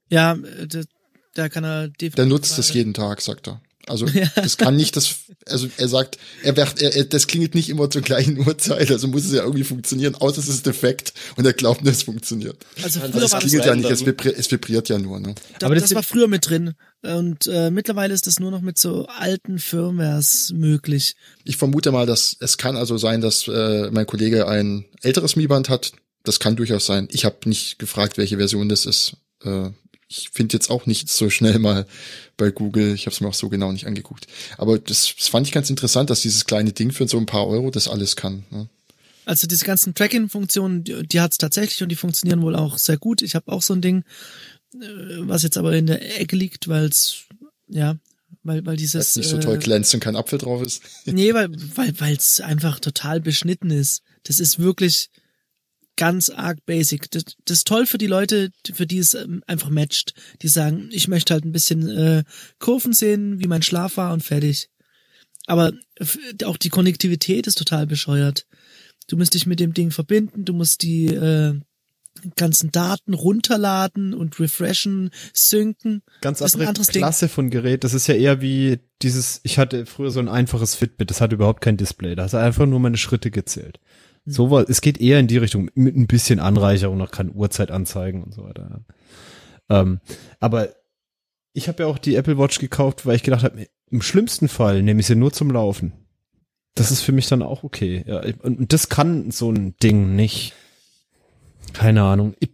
Ja, äh, da, kann er definitiv. Der nutzt das jeden Tag, sagt er. Also das kann nicht das, also er sagt, er, wird- er, er das klingelt nicht immer zur gleichen Uhrzeit, also muss es ja irgendwie funktionieren, außer es ist defekt und er glaubt, dass es funktioniert. Also Das früher Das war das, klingelt ja nicht, es vibriert, es vibriert ja nur, ne? da, Aber das das war früher mit drin. Und äh, mittlerweile ist das nur noch mit so alten Firmwares möglich. Ich vermute mal, dass es kann also sein, dass äh, mein Kollege ein älteres Mi-Band hat. Das kann durchaus sein. Ich habe nicht gefragt, welche Version das ist. Äh, ich finde jetzt auch nicht so schnell mal bei Google. Ich habe es mir auch so genau nicht angeguckt. Aber das, das fand ich ganz interessant, dass dieses kleine Ding für so ein paar Euro das alles kann. Ne? Also diese ganzen Tracking-Funktionen, die, die hat es tatsächlich und die funktionieren wohl auch sehr gut. Ich habe auch so ein Ding, äh, was jetzt aber in der Ecke liegt, weil es ja, weil weil dieses es nicht so äh, toll glänzt und kein Apfel drauf ist. Nee, weil weil weil es einfach total beschnitten ist. Das ist wirklich ganz arg basic. Das, das ist toll für die Leute, für die es ähm, einfach matcht. Die sagen, ich möchte halt ein bisschen äh, Kurven sehen, wie mein Schlaf war und fertig. Aber auch die Konnektivität ist total bescheuert. Du musst dich mit dem Ding verbinden, du musst die äh, ganzen Daten runterladen und refreshen, synken. Ganz Das ist ein andere anderes Ding. Klasse von Gerät. Das ist ja eher wie dieses, ich hatte früher so ein einfaches Fitbit, das hatte überhaupt kein Display. Da hast du einfach nur meine Schritte gezählt. So war, es geht eher in die Richtung, mit ein bisschen Anreicherung, noch kann Uhrzeit anzeigen und so weiter. Ähm, aber ich habe ja auch die Apple Watch gekauft, weil ich gedacht habe, im schlimmsten Fall nehme ich sie nur zum Laufen. Das ist für mich dann auch okay. Ja, und das kann so ein Ding nicht. Keine Ahnung. Ich,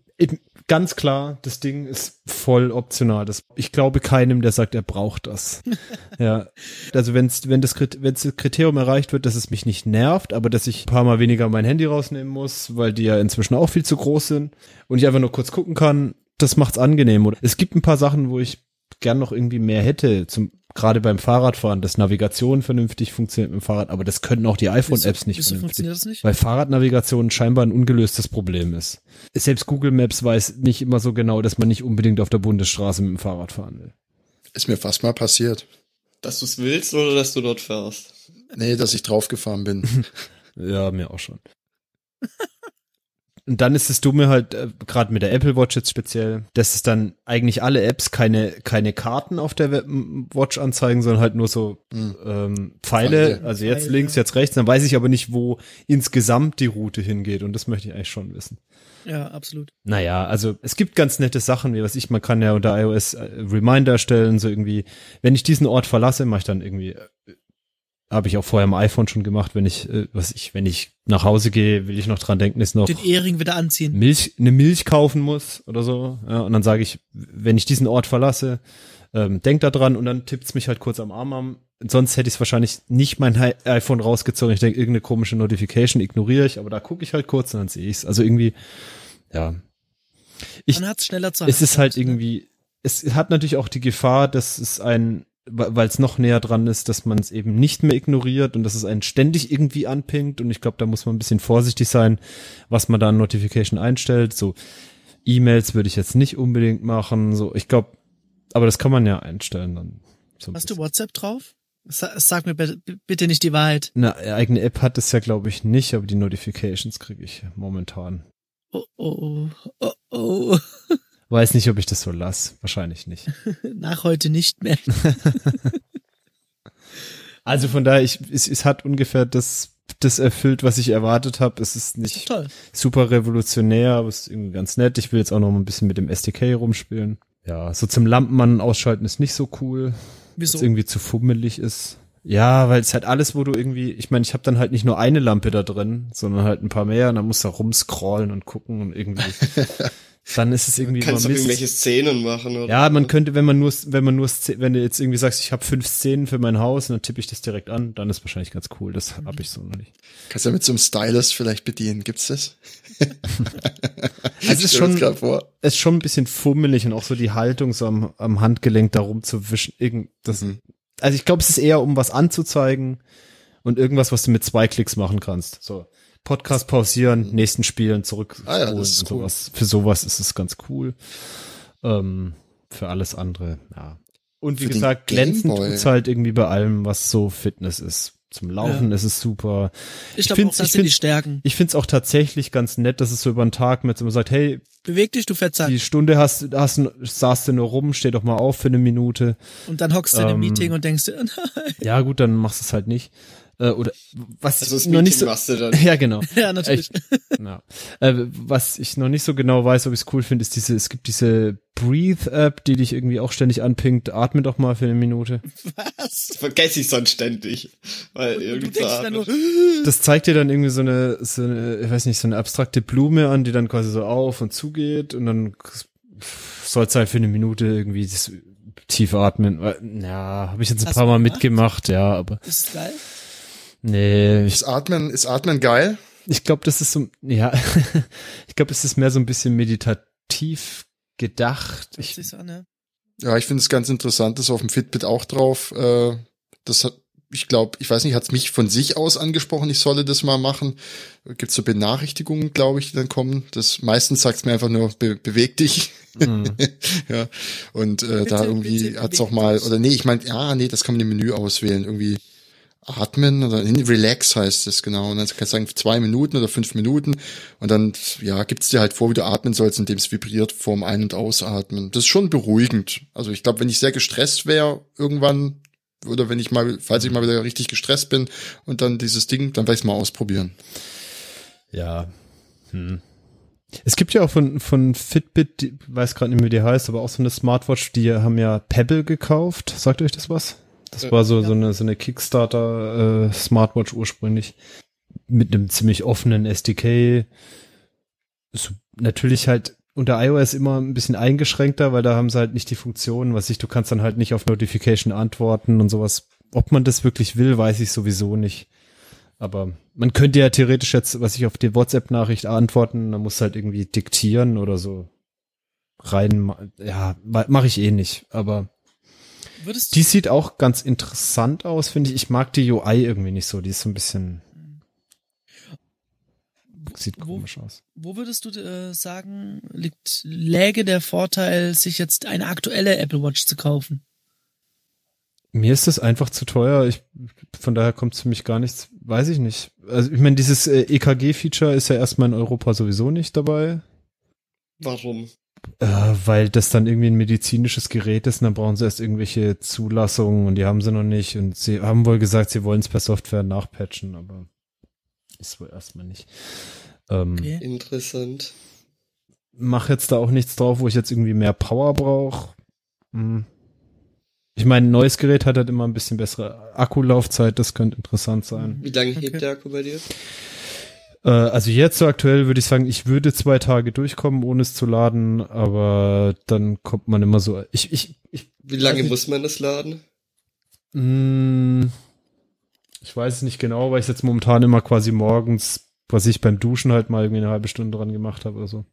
ganz klar, das Ding ist voll optional. Das, ich glaube keinem, der sagt, er braucht das. ja. Also wenn's, wenn das, Krit- wenn das Kriterium erreicht wird, dass es mich nicht nervt, aber dass ich ein paar Mal weniger mein Handy rausnehmen muss, weil die ja inzwischen auch viel zu groß sind und ich einfach nur kurz gucken kann, das macht's angenehm. Oder es gibt ein paar Sachen, wo ich gern noch irgendwie mehr hätte. Zum, gerade beim Fahrradfahren, dass Navigation vernünftig funktioniert mit dem Fahrrad, aber das können auch die iPhone-Apps nicht Wieso vernünftig. funktioniert das nicht? Weil Fahrradnavigation scheinbar ein ungelöstes Problem ist. Selbst Google Maps weiß nicht immer so genau, dass man nicht unbedingt auf der Bundesstraße mit dem Fahrrad fahren will. Ist mir fast mal passiert. Dass du es willst oder dass du dort fährst? Nee, dass ich draufgefahren bin. Ja, mir auch schon. Und dann ist das Dumme halt, äh, gerade mit der Apple Watch jetzt speziell, dass es dann eigentlich alle Apps keine, keine Karten auf der Web Watch anzeigen, sondern halt nur so Hm. ähm, Pfeile, Pfeile. also jetzt Pfeile. links, jetzt rechts, dann weiß ich aber nicht, wo insgesamt die Route hingeht und das möchte ich eigentlich schon wissen. Ja, absolut. Naja, also es gibt ganz nette Sachen, wie was ich, man kann ja unter iOS äh, Reminder erstellen, so irgendwie, wenn ich diesen Ort verlasse, mache ich dann irgendwie, äh, habe ich auch vorher am iPhone schon gemacht, wenn ich, äh, was ich, wenn ich nach Hause gehe, will ich noch dran denken, ist noch Den Ehering wieder anziehen. Milch, eine Milch kaufen muss oder so. Ja, und dann sage ich, wenn ich diesen Ort verlasse, ähm, denk da dran und dann tippt's mich halt kurz am Arm an. Sonst hätte ich wahrscheinlich nicht mein iPhone rausgezogen. Ich denke, irgendeine komische Notification ignoriere ich, aber da gucke ich halt kurz und dann sehe ich's. Also irgendwie, ja. Ich, Man hat's schneller zu es ist halt ne? irgendwie, es hat natürlich auch die Gefahr, dass es ein, weil es noch näher dran ist, dass man es eben nicht mehr ignoriert und dass es einen ständig irgendwie anpingt und ich glaube, da muss man ein bisschen vorsichtig sein, was man da an Notification einstellt. So E-Mails würde ich jetzt nicht unbedingt machen. So, ich glaube, aber das kann man ja einstellen dann. So ein Hast du. WhatsApp drauf? Sa- Sag mir bitte- bitte nicht die Wahrheit. Eine eigene App hat es ja, glaube ich, nicht, aber die Notifications kriege ich momentan. Oh, oh, oh, oh, oh. Weiß nicht, ob ich das so lass. Wahrscheinlich nicht. Nach heute nicht mehr. Also von daher, ich, es, es hat ungefähr das, das erfüllt, was ich erwartet habe. Es ist Ist nicht toll. super revolutionär, aber es ist irgendwie ganz nett. Ich will jetzt auch noch mal ein bisschen mit dem SDK rumspielen. Ja, so zum Lampenmann ausschalten ist nicht so cool, Wieso? irgendwie zu fummelig ist. Ja, weil es halt alles, wo du irgendwie, ich meine, ich habe dann halt nicht nur eine Lampe da drin, sondern halt ein paar mehr und dann musst du rumscrollen und gucken und irgendwie, dann ist es irgendwie Kannst du immer Mist. irgendwelche Szenen machen oder? Ja, man könnte, wenn man nur, wenn man nur, wenn du jetzt irgendwie sagst, ich habe fünf Szenen für mein Haus und dann tippe ich das direkt an, dann ist wahrscheinlich ganz cool. Das habe ich so noch nicht. Kannst du ja mit so einem Stylus vielleicht bedienen. Gibt's das? Also es ist schon, vor. es ist schon ein bisschen fummelig und auch so die Haltung so am, am Handgelenk da rumzuwischen. Irgend, das, Mhm. Also ich glaube, es ist eher um was anzuzeigen und irgendwas, was du mit zwei Klicks machen kannst. So Podcast pausieren, nächsten spielen, zurück. Ah ja, das ist und cool. sowas. Für sowas ist es ganz cool. Ähm, für alles andere, ja. Und wie Für gesagt, glänzend tut's halt irgendwie bei allem, was so Fitness ist. Zum Laufen ist es super. Ich glaube das ich sind die Stärken. Ich find's auch tatsächlich ganz nett, dass es so über den Tag mit so man sagt, hey, Beweg dich, du Fettsack. die Stunde hast, hast saßt du nur rum, steh doch mal auf für eine Minute. Und dann hockst du in einem Ähm, Meeting und denkst dir, nein. Ja, gut, dann machst du es halt nicht. Äh, oder was Also das ich noch nicht so. machst du dann. Ja, genau. Ja, natürlich. Ja. Äh, was ich noch nicht so genau weiß, ob ich es cool finde, ist diese, es gibt diese Breathe-App, die dich irgendwie auch ständig anpinkt. Atme doch mal für eine Minute. Was? Vergesse ich sonst ständig. Weil irgendwie denkst dann nur, Das zeigt dir dann irgendwie so eine, so eine, ich weiß nicht, so eine abstrakte Blume an, die dann quasi so auf und zugeht und dann soll es halt für eine Minute irgendwie das tief atmen. Ja, habe ich jetzt ein Hast paar Mal gemacht? mitgemacht, ja, aber ist geil. Nee, ich Ist Atmen, ist Atmen geil? Ich glaube, das ist so, ja, ich glaube, es ist mehr so ein bisschen meditativ gedacht. Ich, an, ja. Ja, ich finde es ganz interessant, das ist auf dem Fitbit auch drauf. Äh, das hat, ich glaube, ich weiß nicht, hat es mich von sich aus angesprochen, ich solle das mal machen. Gibt so Benachrichtigungen, glaube ich, die dann kommen. Das meistens sagt es mir einfach nur, be beweg dich. Mhm. ja. Und äh, Bitte, da irgendwie hat's beweg auch mal, oder nee, ich meine, ja, nee, das kann man im Menü auswählen. Irgendwie atmen oder relax heißt es genau. Und dann kannst du sagen zwei Minuten oder fünf Minuten und dann ja gibt's dir halt vor, wie du atmen sollst, indem es vibriert vorm Ein- und Ausatmen. Das ist schon beruhigend. Also ich glaube, wenn ich sehr gestresst wäre irgendwann oder wenn ich mal, falls ich mal wieder richtig gestresst bin und dann dieses Ding, dann werde ich mal ausprobieren. ja. Hm. Es gibt ja auch von, von Fitbit, die, weiß gerade nicht mehr, wie die heißt, aber auch so eine Smartwatch, die haben ja Pebble gekauft. Sagt euch das was? Das war so, ja. so eine, so eine Kickstarter, äh, Smartwatch ursprünglich. Mit einem ziemlich offenen SDK. So, natürlich halt unter iOS immer ein bisschen eingeschränkter, weil da haben sie halt nicht die Funktion, was ich, du kannst dann halt nicht auf Notification antworten und sowas. Ob man das wirklich will, weiß ich sowieso nicht. Aber man könnte ja theoretisch jetzt, was ich auf die WhatsApp-Nachricht antworten, dann muss halt irgendwie diktieren oder so rein. Ja, ma- mache ich eh nicht. Aber Würdest Die sieht auch ganz interessant aus, finde ich. Ich mag die UI irgendwie nicht so. Die ist so ein bisschen. Sieht Wo- komisch aus. Wo würdest du äh, sagen, liegt, läge der Vorteil, sich jetzt eine aktuelle Apple Watch zu kaufen? Mir ist das einfach zu teuer. Ich, von daher kommt für mich gar nichts. Weiß ich nicht. Also ich meine, dieses äh, EKG-Feature ist ja erstmal in Europa sowieso nicht dabei. Warum? Äh, weil das dann irgendwie ein medizinisches Gerät ist und dann brauchen sie erst irgendwelche Zulassungen und die haben sie noch nicht und sie haben wohl gesagt, sie wollen es per Software nachpatchen, aber ist wohl erstmal nicht. Ähm, Okay. Interessant. Mach jetzt da auch nichts drauf, wo ich jetzt irgendwie mehr Power brauche. Hm. Ich meine, ein neues Gerät hat halt immer ein bisschen bessere Akkulaufzeit, das könnte interessant sein. Wie lange Okay. hebt der Akku bei dir? Äh, also jetzt so aktuell würde ich sagen, ich würde zwei Tage durchkommen, ohne es zu laden, aber dann kommt man immer so. Ich, ich, ich Wie lange nicht. muss man das laden? Mm, Ich weiß es nicht genau, weil ich jetzt momentan immer quasi morgens, was ich beim Duschen halt mal irgendwie eine halbe Stunde dran gemacht habe oder so.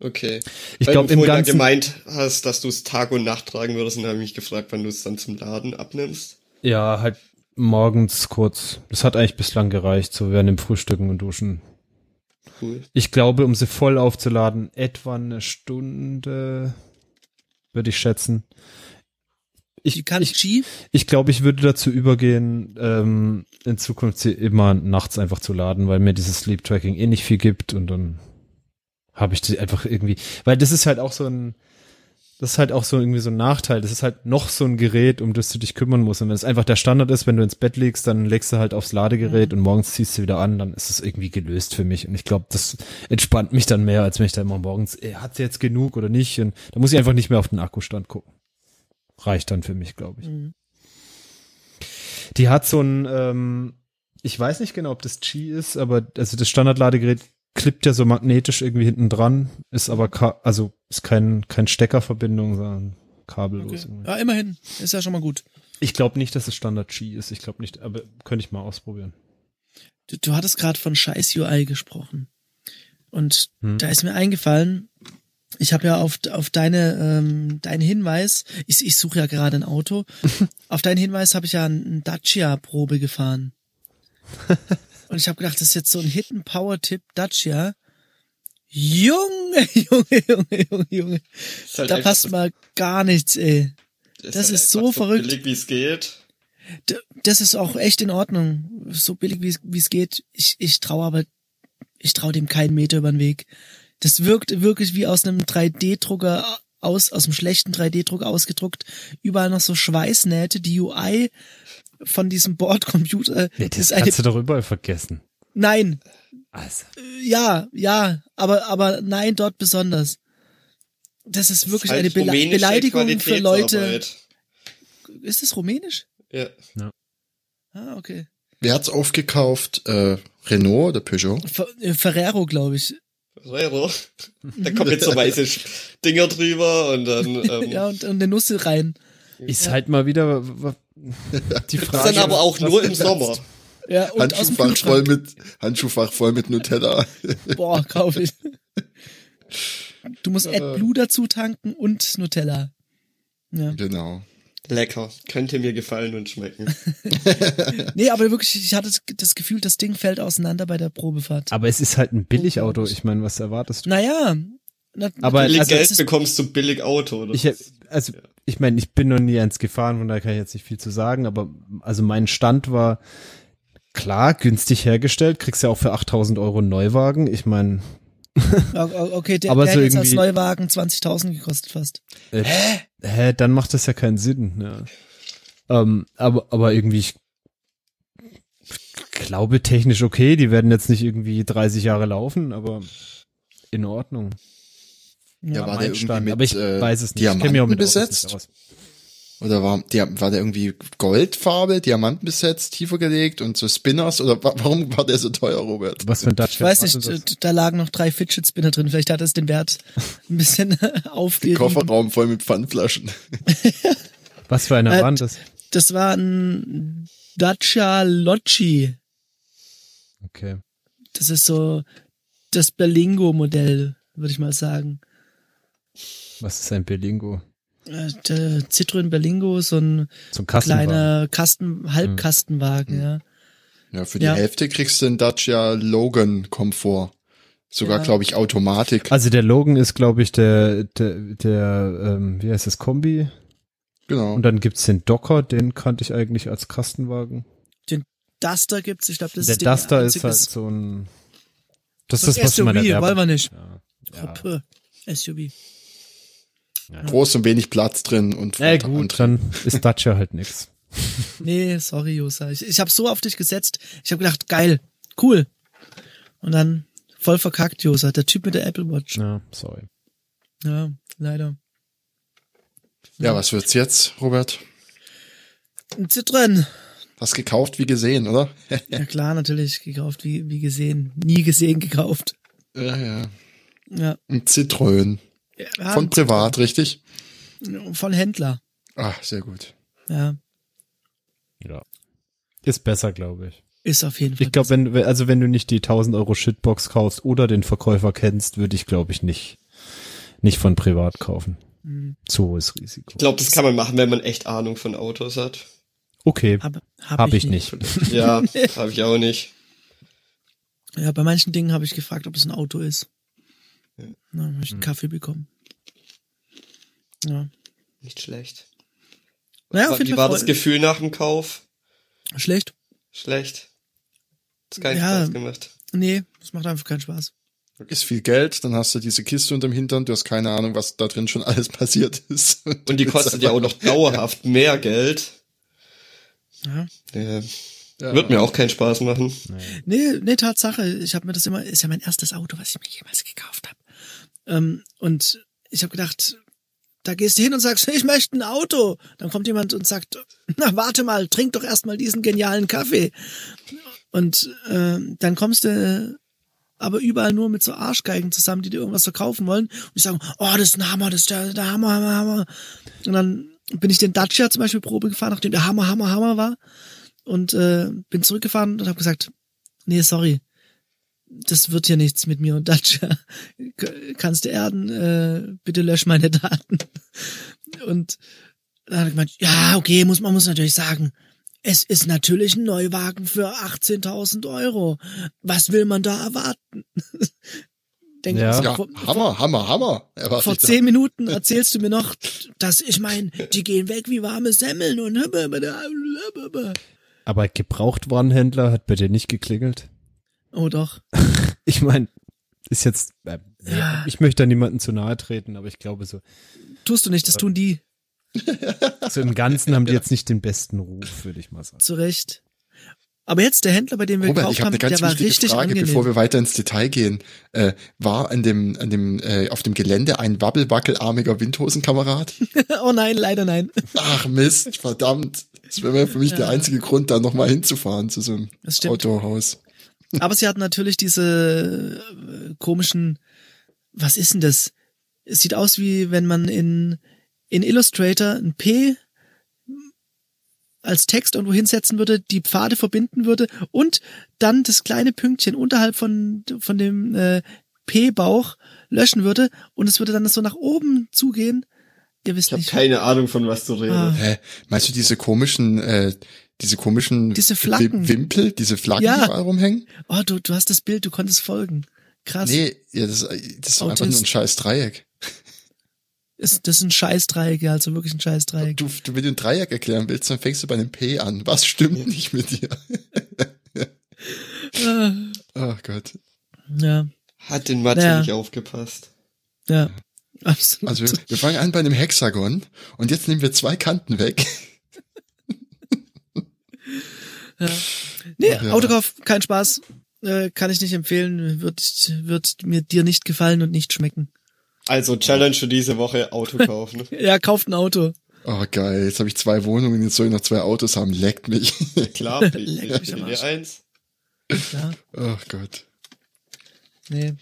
Okay. Ich glaube du im Ganzen. gemeint hast, dass du es Tag und Nacht tragen würdest und habe mich gefragt, wann du es dann zum Laden abnimmst. Ja, halt morgens kurz. Das hat eigentlich bislang gereicht, so während dem Frühstücken und Duschen. Cool. Ich glaube, um sie voll aufzuladen, etwa eine Stunde, würde ich schätzen. Ich, kann ich, G. ich glaube, ich würde dazu übergehen, ähm, in Zukunft sie immer nachts einfach zu laden, weil mir dieses Sleep Tracking eh nicht viel gibt und dann habe ich die einfach irgendwie, weil das ist halt auch so ein, das ist halt auch so irgendwie so ein Nachteil. Das ist halt noch so ein Gerät, um das du dich kümmern musst. Und wenn es einfach der Standard ist, wenn du ins Bett legst, dann legst du halt aufs Ladegerät und morgens ziehst du wieder an, dann ist es irgendwie gelöst für mich. Und ich glaube, das entspannt mich dann mehr, als wenn ich da immer morgens, äh, hat sie jetzt genug oder nicht? Und da muss ich einfach nicht mehr auf den Akkustand gucken. Reicht dann für mich, glaube ich. Mhm. Die hat so ein, ähm, ich weiß nicht genau, ob das Qi ist, aber also das Standardladegerät klippt ja so magnetisch irgendwie hinten dran, ist aber ka also ist kein kein Steckerverbindung, sondern kabellos. Okay. Ja, immerhin. Ist ja schon mal gut. Ich glaube nicht, dass es Standard Qi ist. Ich glaube nicht, aber könnte ich mal ausprobieren. Du, du hattest gerade von scheiß UI gesprochen. Und Hm. da ist mir eingefallen, ich habe ja auf, auf deine, ähm, deinen Hinweis, ich, ich suche ja gerade ein Auto, auf deinen Hinweis habe ich ja einen Dacia-Probe gefahren. Und ich habe gedacht, das ist jetzt so ein Hidden Power Tip Dacia. Junge, Junge, Junge, Junge, Junge. Ist halt Da passt so- mal gar nichts, ey. das halt ist so verrückt. billig, wie es geht. Das ist auch echt in Ordnung. So billig, wie es- wie es geht. Ich, ich traue aber, ich traue dem keinen Meter über den Weg. Das wirkt wirklich wie aus einem 3D-Drucker aus, aus einem schlechten 3D-Druck ausgedruckt. Überall noch so Schweißnähte. Die UI von diesem Bordcomputer Ja, das ist eine, kannst du doch überall vergessen. nein, Also, ja, ja, aber, aber nein, dort besonders. Das ist wirklich Halt eine Bele Beleidigung für Leute. Ist es rumänisch? Ja. Ah, okay. Wer hat's aufgekauft? Äh, Renault oder Peugeot? Fer äh, Ferrero, glaube ich. Ferrero. Da kommen jetzt so weiße Dinger drüber und dann, ähm, Ja, und, und eine Nuss rein. ist halt mal wieder die das Frage. dann aber auch nur im Sommer. Ja, und aus dem Handschuhfach voll mit, Handschuhfach voll mit Nutella. Boah, kauf ich. Du musst AdBlue dazu tanken und Nutella. Ja. genau. Lecker. Könnte mir gefallen und schmecken. Nee, aber wirklich, ich hatte das Gefühl, das Ding fällt auseinander bei der Probefahrt. Aber es ist halt ein Billigauto. Ich meine, was erwartest du? Naja. Na, Aber Billig also, Geld bekommst du billig Auto. Oder? Ich, also, ich meine, ich bin noch nie eins gefahren, von daher kann ich jetzt nicht viel zu sagen, aber also mein Stand war klar, günstig hergestellt, kriegst ja auch für 8000 Euro einen Neuwagen. Ich meine, Okay, der, Aber der so hat jetzt als Neuwagen 20.000 gekostet fast. äh, hä, dann macht das ja keinen Sinn. Ja. Ähm, aber, aber irgendwie, ich glaube technisch okay, die werden jetzt nicht irgendwie 30 Jahre laufen, aber in Ordnung. Ja, war der irgendwie Stand, mit, aber ich äh, weiß es nicht. Ich kenn mich auch mit Diamanten besetzt? aus. Oder war, der, war der irgendwie Goldfarbe, Diamanten besetzt, tiefer gelegt und so Spinners? Oder wa warum war der so teuer, Robert? Was für ein Dacia Ich weiß nicht, da lagen noch drei Fidget Spinner drin. Vielleicht hat es den Wert ein bisschen aufgerieben. Kofferraum voll mit Pfandflaschen. Was für eine Äh, Wand das? Das war ein Dacia Loggi. Okay. Das ist so das Berlingo-Modell, würde ich mal sagen. Was ist ein Berlingo? Äh, der Citroën Berlingo, so ein So ein kleiner Kasten, Halbkastenwagen, ja. Ja, für die Ja. Hälfte kriegst du einen Dacia Logan Komfort. Sogar, Ja. glaube ich, Automatik. Also der Logan ist, glaube ich, der, der, der ähm, wie heißt das, Kombi. genau. Und dann gibt's den Docker, den kannte ich eigentlich als Kastenwagen. Duster gibt's, ich glaube, das der ist die Duster ist halt so ein, das so ist das, was SUV, man der wollen wir nicht. Ja. Gruppe, SUV. Groß und wenig Platz drin und Na Frontantrieb. gut, dann ist Dacia halt nix. Nee, sorry, Josa. Ich, ich habe so auf dich gesetzt. Ich habe gedacht, geil, cool. Und dann voll verkackt, Josa. Der Typ mit der Apple Watch. Ja, sorry. Ja, leider. Ja, was wird's jetzt, Robert? Ein Citroën. Hast gekauft wie gesehen, oder? Ja klar, natürlich gekauft, wie, wie gesehen. Nie gesehen gekauft. ja, ja. Ja. Ein Citroën. Ja Von privat, richtig? von Händler. Ah, sehr gut. Ja, Ja. Ist besser, glaube ich. ist auf jeden Fall. Ich glaube, wenn, also wenn du nicht die 1000 Euro Shitbox kaufst oder den Verkäufer kennst, würde ich, glaube ich, nicht, nicht von privat kaufen. Mhm. Zu hohes Risiko. Ich glaube, das kann man machen, wenn man echt Ahnung von Autos hat. Okay, hab, hab, habe ich nicht. Ja, habe ich auch nicht. Ja, bei manchen Dingen habe ich gefragt, ob es ein Auto ist. Na, hab ich Hm. einen Kaffee bekommen. Ja. Nicht schlecht. Naja, auf Wie jeden war Fall das Gefühl nach dem Kauf? schlecht. Schlecht. Hat's keinen Ja. Spaß gemacht. Nee, das macht einfach keinen Spaß. Ist viel Geld, dann hast du diese Kiste unterm Hintern, du hast keine Ahnung, was da drin schon alles passiert ist. Und die kostet ja auch noch dauerhaft mehr Geld. Ja. Ja, Ja. Wird mir auch keinen Spaß machen. Nee, nee, Tatsache. Ich habe mir das immer, ist ja mein erstes Auto, was ich mir jemals gekauft habe. Ähm, und ich habe gedacht, da gehst du hin und sagst, ich möchte ein Auto. Dann kommt jemand und sagt, na warte mal, trink doch erstmal diesen genialen Kaffee. Und äh, dann kommst du aber überall nur mit so Arschgeigen zusammen, die dir irgendwas verkaufen wollen. Und die sagen, oh, das ist ein Hammer, das ist der, der Hammer, Hammer, Hammer. Und dann bin ich den Dacia zum Beispiel Probe gefahren, nachdem der Hammer, Hammer, Hammer war. Und äh, bin zurückgefahren und habe gesagt, nee, sorry, das wird hier nichts mit mir und Dacia. Kannst du erden, äh, bitte lösch meine Daten. Und dann hat er gemeint, ja, okay, muss, man muss natürlich sagen, es ist natürlich ein Neuwagen für 18.000 Euro. Was will man da erwarten? Denk, Ja. Ja, vor, Hammer, Hammer, Hammer. Erwarte vor ich da. zehn Minuten erzählst du mir noch, dass ich meine, die gehen weg wie warme Semmeln und Aber Gebrauchtwarenhändler hat bei dir nicht geklingelt? Oh doch. Ich meine, ist jetzt, äh, Ja. ich möchte da niemanden zu nahe treten, aber ich glaube so, Tust du nicht, das tun die. so im Ganzen haben die jetzt nicht den besten Ruf, würde ich mal sagen. Zu Recht. Aber jetzt der Händler, bei dem wir Robert, gekauft ich habe haben, eine ganz der war wichtige richtig Frage, angenehm. bevor wir weiter ins Detail gehen. Äh, war an dem, an dem, äh, auf dem Gelände ein wabbelwackelarmiger Windhosenkamerad? oh nein, leider nein. Ach Mist, verdammt. Das wäre für mich der einzige Grund, da nochmal hinzufahren zu so einem. Autohaus. Aber sie hatten natürlich diese äh, komischen, was ist denn das? Es sieht aus wie wenn man in, in Illustrator ein P als Text irgendwo hinsetzen würde, die Pfade verbinden würde und dann das kleine Pünktchen unterhalb von, von dem äh, P-Bauch löschen würde und es würde dann so nach oben zugehen. Ihr wisst Ich habe keine Ahnung, von was du redest. Ah. Hä? Meinst du diese komischen, äh, diese komischen Diese Flaggen. Wim- Wimpel, diese Flaggen, Ja. die überall rumhängen? Oh, du, du hast das Bild, du konntest folgen. Krass. Nee, ja, das, das ist doch einfach nur ein scheiß Dreieck. Ist, das ist ein Scheißdreieck, ja, also wirklich ein Scheißdreieck. Du, du, wenn du ein Dreieck erklären willst, dann fängst du bei einem P an. Was stimmt nicht mit dir? Ah, Oh Gott. ja, Hat den Mathe Ja. nicht aufgepasst. ja, absolut. Also wir, wir fangen an bei einem Hexagon und jetzt nehmen wir zwei Kanten weg. Nee, Ja. Autokauf, kein Spaß. Äh, kann ich nicht empfehlen. Wird, wird mir dir nicht gefallen und nicht schmecken. Also Challenge für diese Woche Auto kaufen. Ja, kauft ein Auto. Oh geil, jetzt habe ich zwei Wohnungen, jetzt soll ich noch zwei Autos haben. Leckt mich. Klar, Leck mich am Arsch. eins. Ja, Oh Gott. nee.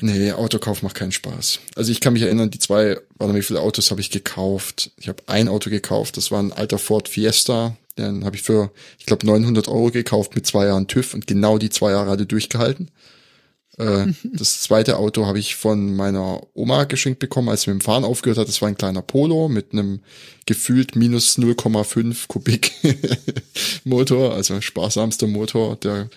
Nee, Autokauf macht keinen Spaß. Also ich kann mich erinnern, die zwei, warte mal, wie viele Autos habe ich gekauft? Ich habe ein Auto gekauft, das war ein alter Ford Fiesta. Den habe ich für, ich glaube, 900 Euro gekauft mit zwei Jahren TÜV und genau die zwei Jahre hat er durchgehalten. Äh, das zweite Auto habe ich von meiner Oma geschenkt bekommen, als sie mit dem Fahren aufgehört hat. Das war ein kleiner Polo mit einem gefühlt minus 0,5 Kubik Motor, also sparsamster Motor. Der,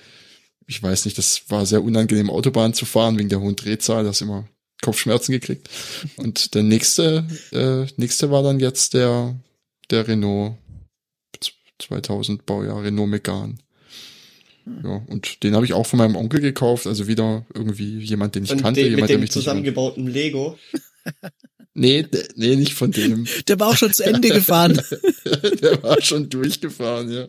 ich weiß nicht, das war sehr unangenehm, Autobahn zu fahren wegen der hohen Drehzahl. Das immer Kopfschmerzen gekriegt. Und der nächste, äh, nächste war dann jetzt der, der Renault 2000 Baujahr Renault Megane. Ja, und den habe ich auch von meinem Onkel gekauft, also wieder irgendwie jemand, den ich Und kannte, den, jemand, mit der dem mich nicht zusammengebauten Lego. Nee, nee, nicht von dem. Der war auch schon zu Ende gefahren. Der war schon durchgefahren, ja.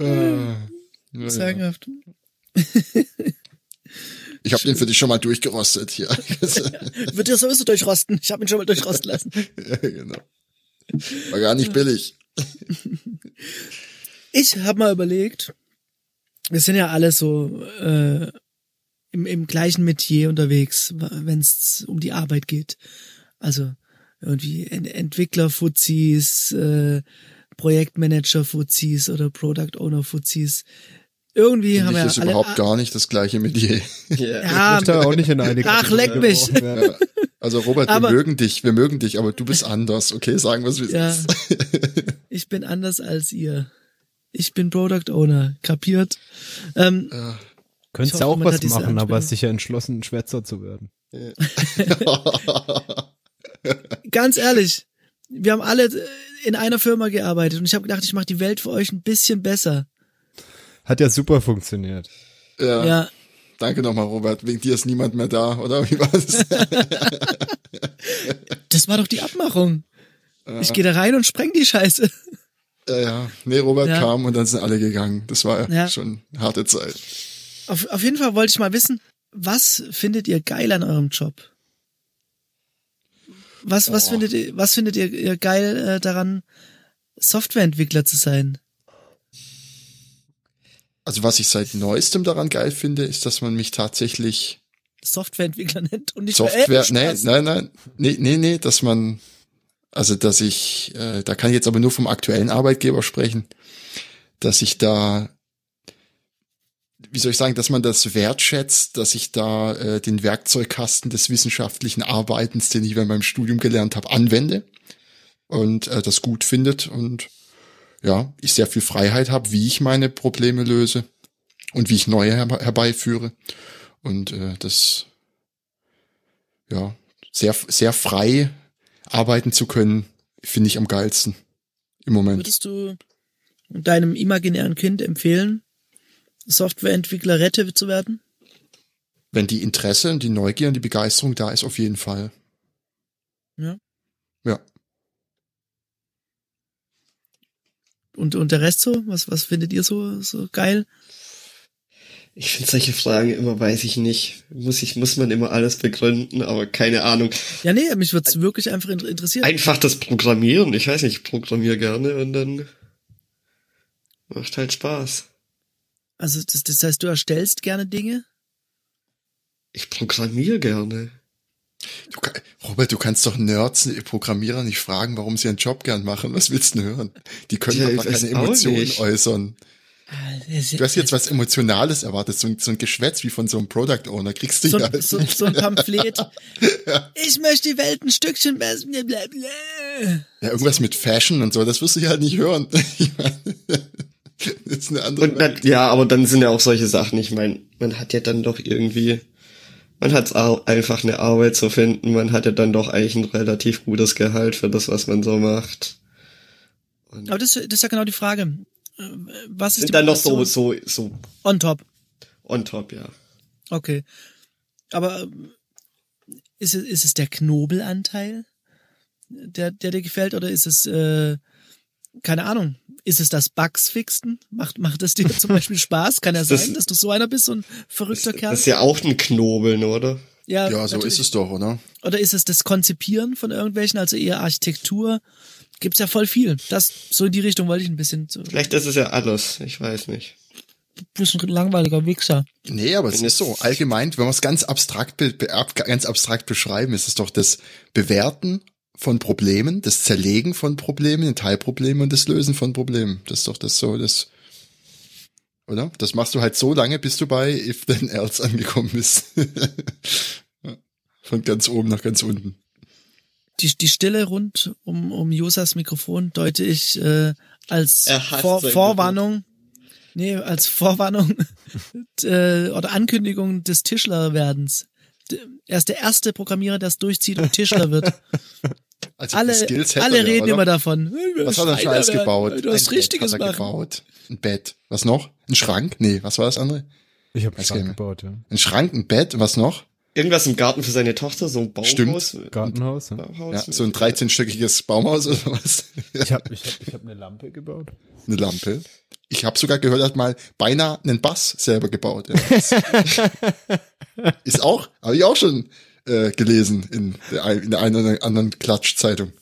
Ah, ja. Ich habe den für dich schon mal durchgerostet hier. Wird ja sowieso durchrosten. Ich habe ihn schon mal durchrosten lassen. ja, genau. War gar nicht billig. Ich habe mal überlegt, wir sind ja alle so äh, im, im gleichen Metier unterwegs, wenn es um die Arbeit geht. Also irgendwie Ent Entwickler-Fuzis, äh, Projektmanager-Fuzis oder Product Owner-Fuzis. Irgendwie Finde haben wir ja alle. überhaupt gar nicht das gleiche mit dir. Ja. ja, Ich da auch nicht in eine Ach, leck mich. werden. Also Robert, wir Aber- mögen dich, wir mögen dich, aber du bist anders, okay? Sagen wir es wie es Ja. ist. ich bin anders als ihr. Ich bin Product Owner, kapiert? Ähm, Ja. Könntest Ich ja auch was machen, aber hast dich ja entschlossen, ein Schwätzer zu werden. ganz ehrlich, wir haben alle in einer Firma gearbeitet und ich habe gedacht, ich mache die Welt für euch ein bisschen besser. Hat ja super funktioniert. ja. Ja, Danke nochmal, Robert. Wegen dir ist niemand mehr da, oder? Wie war das? das war doch die Abmachung. Ich gehe da rein und spreng die Scheiße. ja, ja. Nee, Robert Ja. kam und dann sind alle gegangen. Das war Ja. schon eine harte Zeit. Auf, auf jeden Fall wollte ich mal wissen, was findet ihr geil an eurem Job? Was, was Oh. findet ihr, was findet ihr, ihr geil äh, daran, Softwareentwickler zu sein? Also was ich seit neuestem daran geil finde, ist, dass man mich tatsächlich Softwareentwickler nennt und nicht Software, nee, Spaß. nein, nein, nee, nee, nee, dass man, also dass ich, äh, da kann ich jetzt aber nur vom aktuellen Arbeitgeber sprechen, dass ich da, wie soll ich sagen, dass man das wertschätzt, dass ich da äh, den Werkzeugkasten des wissenschaftlichen Arbeitens, den ich während meinem Studium gelernt habe, anwende und äh, das gut findet und ja, ich sehr viel Freiheit habe, wie ich meine Probleme löse und wie ich neue herbe herbeiführe. Und äh, das ja, sehr, sehr frei arbeiten zu können, finde ich am geilsten im Moment. Würdest du deinem imaginären Kind empfehlen, Softwareentwickler Rette zu werden? Wenn die Interesse und die Neugier und die Begeisterung da ist, auf jeden Fall. Ja. Ja. Und, und der Rest so? Was, was findet ihr so, so geil? Ich finde solche Fragen immer, weiß ich nicht. Muss ich, muss man immer alles begründen, aber keine Ahnung. Ja, nee, mich würde wirklich einfach inter- interessieren. Einfach das Programmieren. Ich weiß nicht, ich programmiere gerne und dann macht halt Spaß. Also das, das heißt, du erstellst gerne Dinge? Ich programmiere gerne. Du, kann- Robert, du kannst doch Nerds, Programmierer nicht fragen, warum sie ihren Job gern machen. Was willst du denn hören? Die können Ja, doch keine Emotionen äußern. Du hast jetzt was Emotionales erwartet, so ein, so ein Geschwätz wie von so einem Product Owner. Kriegst du so, ja. so, so ein Pamphlet. Ich möchte die Welt ein Stückchen besser. Blablabla. Ja, irgendwas mit Fashion und so, das wirst du ja halt nicht hören. Das ist eine andere Und na, ja, aber dann sind ja auch solche Sachen. Ich meine, man hat ja dann doch irgendwie, man hat einfach eine Arbeit zu finden. Man hat ja dann doch eigentlich ein relativ gutes Gehalt für das, was man so macht. Aber das, das ist ja genau die Frage. Was ist Sind dann noch so, so, so On top. on top, ja. Okay. Aber ähm, ist es, ist es der Knobelanteil, der, der dir gefällt, oder ist es, äh, keine Ahnung, ist es das Bugs fixen? Macht, macht es dir zum Beispiel Spaß? Kann ja Das- sein, dass du so einer bist, so ein verrückter Kerl? Das ist ja auch ein Knobeln, oder? Ja, so natürlich. ist es doch, oder? Oder ist es das Konzipieren von irgendwelchen, also eher Architektur? Gibt's ja voll viel. Das, so in die Richtung wollte ich ein bisschen, so, Vielleicht ist es ja alles. Ich weiß nicht. bisschen langweiliger Wichser. Nee, aber es ist so. Allgemein, wenn wir es ganz abstrakt, ganz abstrakt beschreiben, ist es doch das Bewerten von Problemen, das Zerlegen von Problemen in Teilprobleme und das Lösen von Problemen. Das ist doch das so, das. oder? Das machst du halt so lange, bis du bei If Then Else angekommen bist. Von ganz oben nach ganz unten. Die, die Stille rund um, um Josas Mikrofon deute ich äh, als Vor, Vorwarnung, nee, als Vorwarnung äh, oder Ankündigung des Tischlerwerdens. Er ist der erste Programmierer, der es durchzieht und Tischler wird. Also Alle, alle er ja, reden oder? immer davon. "Hey, wir Was hat er Scheiß werden, gebaut? Du hast Ein Richtiges Bett hat er machen. gebaut. Ein Bett. Was noch? Ein Schrank? Nee, was war das andere? Ich habe einen Schrank gebaut, ja. Ein Schrank, ein Bett, was noch? Irgendwas im Garten für seine Tochter, so ein Baumhaus. Gartenhaus. Ja. Baumhaus. Ja, so ein 13-stöckiges Baumhaus oder was? Ich habe ich hab, ich hab eine Lampe gebaut. Eine Lampe. Ich habe sogar gehört, er hat mal beinahe einen Bass selber gebaut. Ja. Ist auch, habe ich auch schon äh, gelesen in der, ein- in der einen oder anderen Klatschzeitung.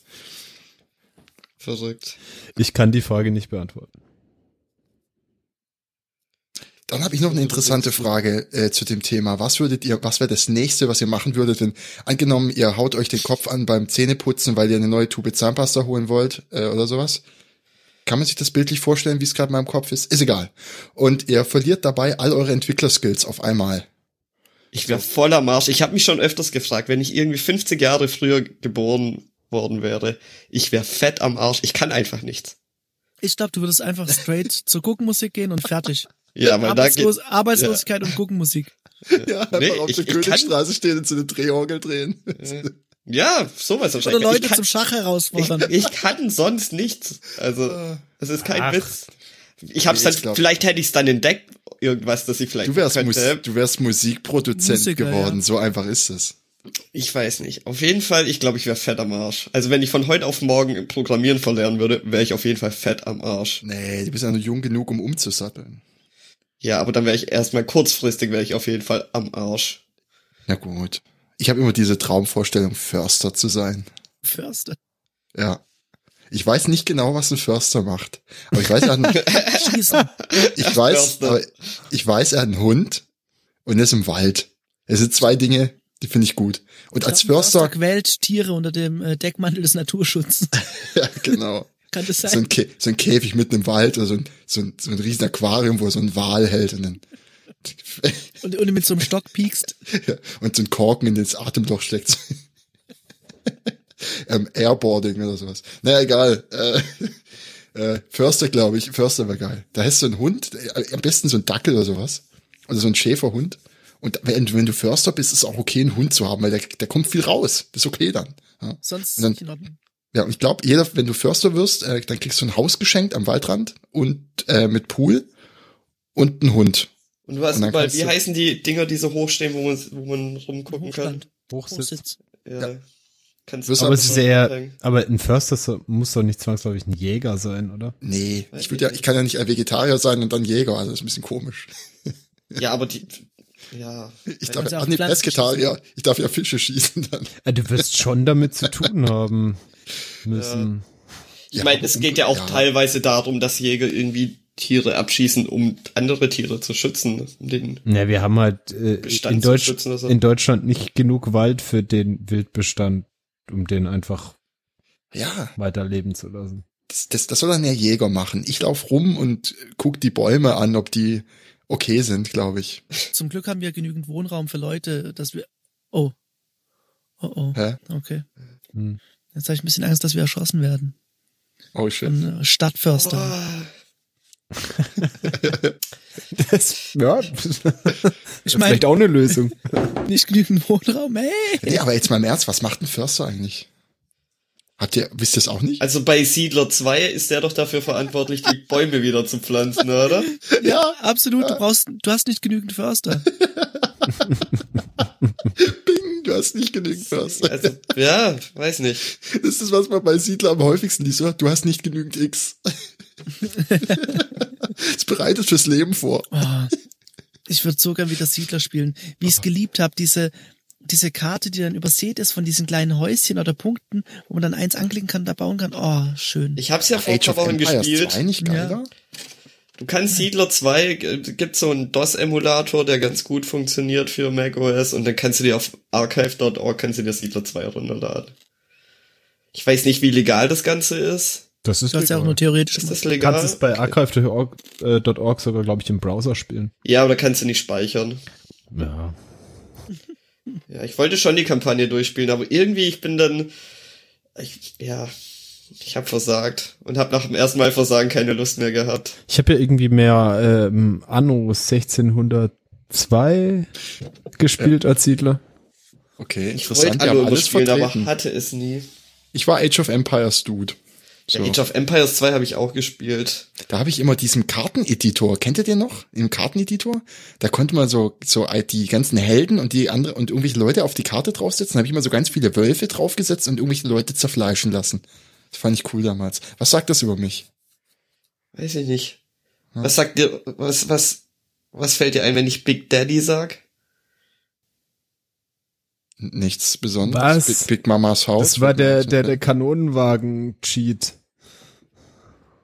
Verrückt. Ich kann die Frage nicht beantworten. Dann habe ich noch eine interessante Frage äh, zu dem Thema. Was würdet ihr, was wäre das nächste, was ihr machen würdet, wenn angenommen, ihr haut euch den Kopf an beim Zähneputzen, weil ihr eine neue Tube Zahnpasta holen wollt äh, oder sowas? Kann man sich das bildlich vorstellen, wie es gerade in meinem Kopf ist? Ist egal. Und ihr verliert dabei all eure Entwicklerskills auf einmal. Ich wäre voll am Arsch. Ich habe mich schon öfters gefragt, wenn ich irgendwie 50 Jahre früher geboren worden wäre, ich wäre fett am Arsch. Ich kann einfach nichts. Ich glaube, du würdest einfach straight zur Guckenmusik gehen und fertig. Ja, weil da Arbeitslos, geht, Arbeitslosigkeit und Guckenmusik. Ja, einfach Nee, auf ich- der ich kann- Königstraße stehen und so eine Drehorgel drehen. ja, sowas Oder wahrscheinlich. Leute ich, kann, zum Schach ich, herausfordern. ich kann sonst nichts. Also, das ist kein Ach. Witz. Ich hab's Nee, dann, ich glaub- vielleicht hätte ich es dann entdeckt, irgendwas, das ich vielleicht Du wärst, Mus du wärst Musikproduzent Musiker, geworden, ja. so einfach ist es. Ich weiß nicht. Auf jeden Fall, ich glaube, ich wäre fett am Arsch. Also wenn ich von heute auf morgen Programmieren verlernen würde, wäre ich auf jeden Fall fett am Arsch. Nee, du bist ja noch jung genug, um umzusatteln. Ja, aber dann wäre ich erstmal kurzfristig wäre ich auf jeden Fall am Arsch. Na gut. Ich habe immer diese Traumvorstellung, Förster zu sein. Förster. Ja. Ich weiß nicht genau, was ein Förster macht. Aber ich weiß, er hat einen, Schießen. ich weiß, Förster. aber ich weiß, er hat einen Hund und er ist im Wald. Es sind zwei Dinge, die finde ich gut. Und als Ich glaub, ein Förster, quält Tiere unter dem äh, Deckmantel des Naturschutzes. ja, genau. Kann das So sein? ein, Kä so ein Käfig mitten im Wald oder so ein, so ein, so ein riesen Aquarium, wo er so ein Wal hält und dann, Und, und mit so einem Stock piekst. ja, und so ein Korken in das Atemloch steckt. ähm, Airboarding oder sowas. Naja, egal. Äh, äh, Förster, glaube ich. Förster wäre geil. Da hast du einen Hund, äh, am besten so ein Dackel oder sowas. Oder so ein Schäferhund. Und wenn, wenn du Förster bist, ist es auch okay, einen Hund zu haben, weil der, der kommt viel raus. Das ist okay dann. Ja, Sonst dann- nicht in Ordnung. ja und ich glaube, jeder, wenn du Förster wirst, äh, dann kriegst du ein Haus geschenkt am Waldrand und äh, mit Pool und einen Hund. Und du hast Und kannst wie du- heißen die Dinger, die so hoch stehen, wo man, wo man rumgucken kann? Hochstand. Hochsitz. Ja. Kannst Aber es ist eher, sagen. aber ein Förster muss doch nicht zwangsläufig ein Jäger sein, oder? Nee, ich würde ja, ich kann ja nicht ein Vegetarier sein und dann Jäger, also das ist ein bisschen komisch. Ja, aber die, ja. Ich Ja, darf ja, nee, Pesketarier. Ich darf ja Fische schießen dann. Äh, Du wirst schon damit zu tun haben müssen. Ich Ja, meine, es geht ja auch ja. teilweise darum, dass Jäger irgendwie Tiere abschießen, um andere Tiere zu schützen. Den, Ja, wir haben halt äh, in, Deutsch, schützen in Deutschland nicht genug Wald für den Wildbestand, um den einfach Ja, weiterleben zu lassen. das, das, das soll dann der Jäger machen. Ich lauf rum und guck die Bäume an, ob die okay sind, glaube ich. Zum Glück haben wir genügend Wohnraum für Leute, dass wir. Oh. Oh oh. Hä? Okay. Hm. Jetzt habe ich ein bisschen Angst, dass wir erschossen werden. Oh shit. Von äh, Stadtförster. Ah, Das, ja, das ist Ich meine, vielleicht auch eine Lösung. nicht genügend Wohnraum. Hey. Nee, aber jetzt mal im Ernst, was macht ein Förster eigentlich? Habt ihr, wisst ihr es auch nicht? also bei Siedler 2 ist der doch dafür verantwortlich, die Bäume wieder zu pflanzen, oder? Ja, absolut. Du brauchst, du hast nicht genügend Förster. Du hast nicht genügend Förster. Also, ja, weiß nicht. Das ist, was man bei Siedler am häufigsten liest, oder? Du hast nicht genügend X. Es bereitet fürs Leben vor. Oh, ich würde so gern wieder Siedler spielen. Wie ich es geliebt habe, diese, diese Karte, die dann übersät ist von diesen kleinen Häuschen oder Punkten, wo man dann eins anklicken kann, da bauen kann. Oh, schön. Ich hab's ja vor ein Age paar Wochen gespielt. 2 nicht geiler? Du kannst Siedler 2, äh, gibt so einen DOS-Emulator, der ganz gut funktioniert für macOS und dann kannst du dir auf archive.org kannst du dir Siedler 2 runterladen. Ich weiß nicht, wie legal das Ganze ist. Das ist Du ja auch nur theoretisch Ist das Du legal? kannst es bei archive.org äh, .org sogar, glaube ich, im Browser spielen. Ja, aber da kannst du nicht speichern. Ja. Ja, ich wollte schon die Kampagne durchspielen, aber irgendwie, ich bin dann, ich, ja, ich habe versagt und habe nach dem ersten Mal Versagen keine Lust mehr gehabt. Ich habe ja irgendwie mehr ähm, Anno 1602 gespielt als Siedler. Okay, Ich interessant. wollte Wir Anno alles überspielen, aber hatte es nie. Ich war Age of Empires Dude. So. Ja, Age of Empires 2 habe ich auch gespielt. Da habe ich immer diesen Karteneditor. Kennt ihr den noch? Im Karteneditor? Da konnte man so so die ganzen Helden und die andere und irgendwelche Leute auf die Karte draufsetzen. Da habe ich immer so ganz viele Wölfe draufgesetzt und irgendwelche Leute zerfleischen lassen. Das fand ich cool damals. Was sagt das über mich? Weiß ich nicht. Was sagt dir, was, was, was fällt dir ein, wenn ich Big Daddy sag? Nichts Besonderes. Was? Big, Big Mamas Haus. Das war der, der, der Kanonenwagen-Cheat.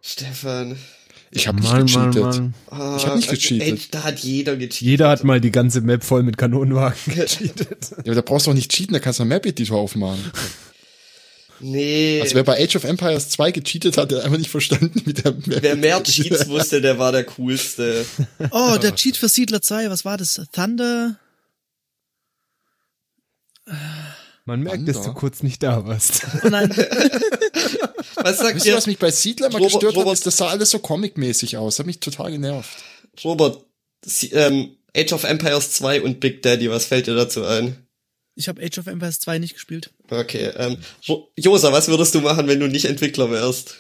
Stefan. Ich habe nicht gecheatet. Ah, Ich hab nicht gecheatet. Ey, da hat jeder gecheatet. Jeder hat mal die ganze Map voll mit Kanonenwagen gecheatet. Ja, aber da brauchst du auch nicht cheaten, da kannst du einen Map-Editor aufmachen. Nee. Also wer bei Age of Empires 2 gecheatet hat, der hat einfach nicht verstanden, wie der Wer mehr Cheats wusste, der war der coolste. Oh, der Cheat für Siedler 2, was war das? Thunder? Man merkt, dass du kurz nicht da warst. Oh nein. Was sagt Wisst ihr, was mich bei Siedler mal Robert- gestört hat? Robert- Ist, das sah alles so comic-mäßig aus. Das hat mich total genervt. Robert? Sie, ähm, Age of Empires 2 und Big Daddy, was fällt dir dazu ein? Ich habe Age of Empires 2 nicht gespielt. Okay, ähm, Jo- Josa, was würdest du machen, wenn du nicht Entwickler wärst?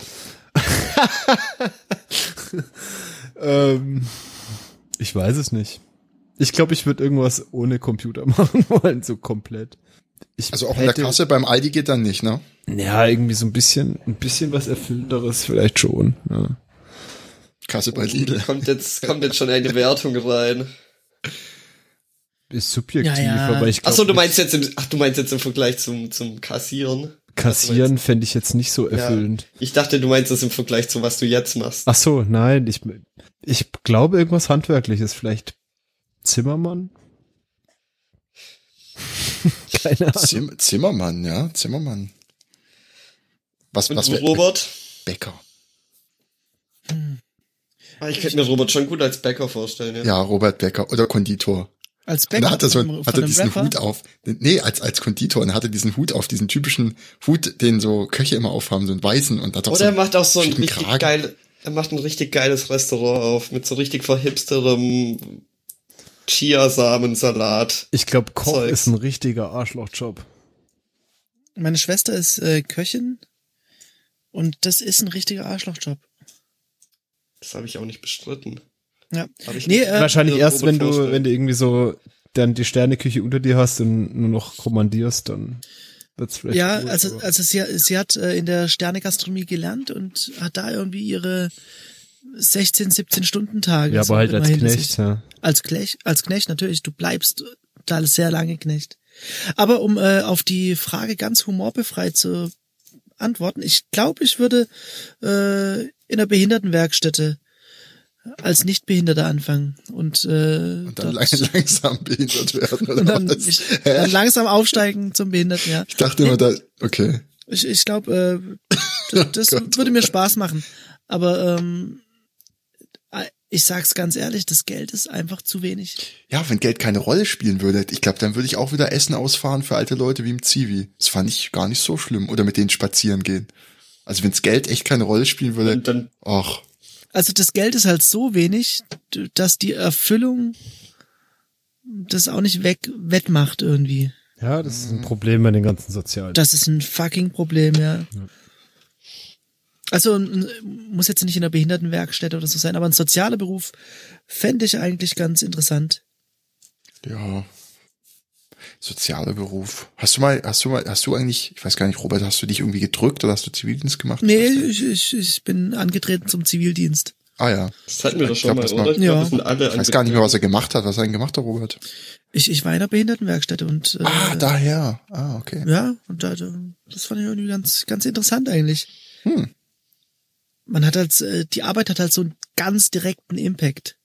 ähm, ich weiß es nicht. Ich glaube, ich würde irgendwas ohne Computer machen wollen, so komplett. Ich Also auch in der Kasse beim Aldi geht dann nicht, ne? Ja, irgendwie so ein bisschen, ein bisschen was Erfüllenderes vielleicht schon. Ja. Kasse bei Lidl. Kommt jetzt, kommt jetzt schon eine Wertung rein. Ist subjektiv, Ja, ja. aber ich Ach glaube, so, du meinst jetzt im, ach, du meinst jetzt im Vergleich zum, zum Kassieren? kassieren fände ich jetzt nicht so erfüllend. Ich dachte, du meinst das im Vergleich zu was du jetzt machst. Ach so, nein, ich, ich glaube irgendwas handwerkliches, vielleicht Zimmermann? Keine Ahnung. Zim Zimmermann, ja, Zimmermann. Was, Und was Robert? Bäcker. Ah, Ich könnte mir Robert schon gut als Bäcker vorstellen, ja. Ja, Robert Bäcker oder Konditor. Als Und Backup da hat er so, von einem- hat von er einem diesen Rapper. Hut auf. Nee, als, als Konditor. Und hat er diesen Hut auf, diesen typischen Hut, den so Köche immer aufhaben, so einen weißen und hat auch Oder so er macht auch so ein richtig Kragen. geil, er macht ein richtig geiles Restaurant auf, mit so richtig verhipsterem Chiasamensalat. Ich glaube, Koch Zeugs. ist ein richtiger Arschlochjob. Meine Schwester ist äh, Köchin und das ist ein richtiger Arschlochjob. Das habe ich auch nicht bestritten. Ja. Nee, äh, Wahrscheinlich mir erst, wenn du, wenn du irgendwie so dann die Sterneküche unter dir hast und nur noch kommandierst, dann wird's vielleicht. Ja, gut, also, also sie, sie hat äh, in der Sternegastronomie gelernt und hat da irgendwie ihre 16, 17 Stunden Tage. ja, so aber halt immer als Knecht, sich. ja. Als Knecht, als Knecht natürlich, du bleibst da sehr lange Knecht. Aber um äh, auf die Frage ganz humorbefreit zu antworten, ich glaube, ich würde äh, in einer Behindertenwerkstätte als Nichtbehinderter anfangen und, äh, und dann dort- lang, langsam behindert werden. Oder und dann, was? ich, dann langsam aufsteigen zum Behinderten, ja. ich dachte immer, da, okay. Ich, ich glaube, äh, das, das Gott, würde mir Spaß machen. Aber ähm, äh, ich sag's ganz ehrlich, das Geld ist einfach zu wenig. Ja, wenn Geld keine Rolle spielen würde, ich glaube, dann würde ich auch wieder Essen ausfahren für alte Leute wie im Zivi. Das fand ich gar nicht so schlimm. Oder mit denen spazieren gehen. Also wenns Geld echt keine Rolle spielen würde, Und dann, ach, Also das Geld ist halt so wenig, dass die Erfüllung das auch nicht weg wettmacht irgendwie. Ja, das ist ein Problem bei den ganzen Sozialen. Das ist ein fucking Problem, ja. Also n- muss jetzt nicht in einer Behindertenwerkstätte oder so sein, aber ein sozialer Beruf fände ich eigentlich ganz interessant. ja. Sozialer Beruf. Hast du mal, hast du mal, hast du eigentlich, ich weiß gar nicht, Robert, hast du dich irgendwie gedrückt oder hast du Zivildienst gemacht? Nee, ich, ich, ich bin angetreten zum Zivildienst. Ah ja. das hatten wir doch Ich schon glaub, mal, das oder? Ich Ja. Ich weiß gar nicht mehr, was er gemacht hat. Was hat er denn gemacht, der Robert? Ich, ich war in einer Behindertenwerkstätte und äh, Ah, daher. Ah, okay. ja, und da, da- das fand ich irgendwie ganz, ganz interessant eigentlich. Hm. Man hat halt, äh, die Arbeit hat halt so einen ganz direkten Impact.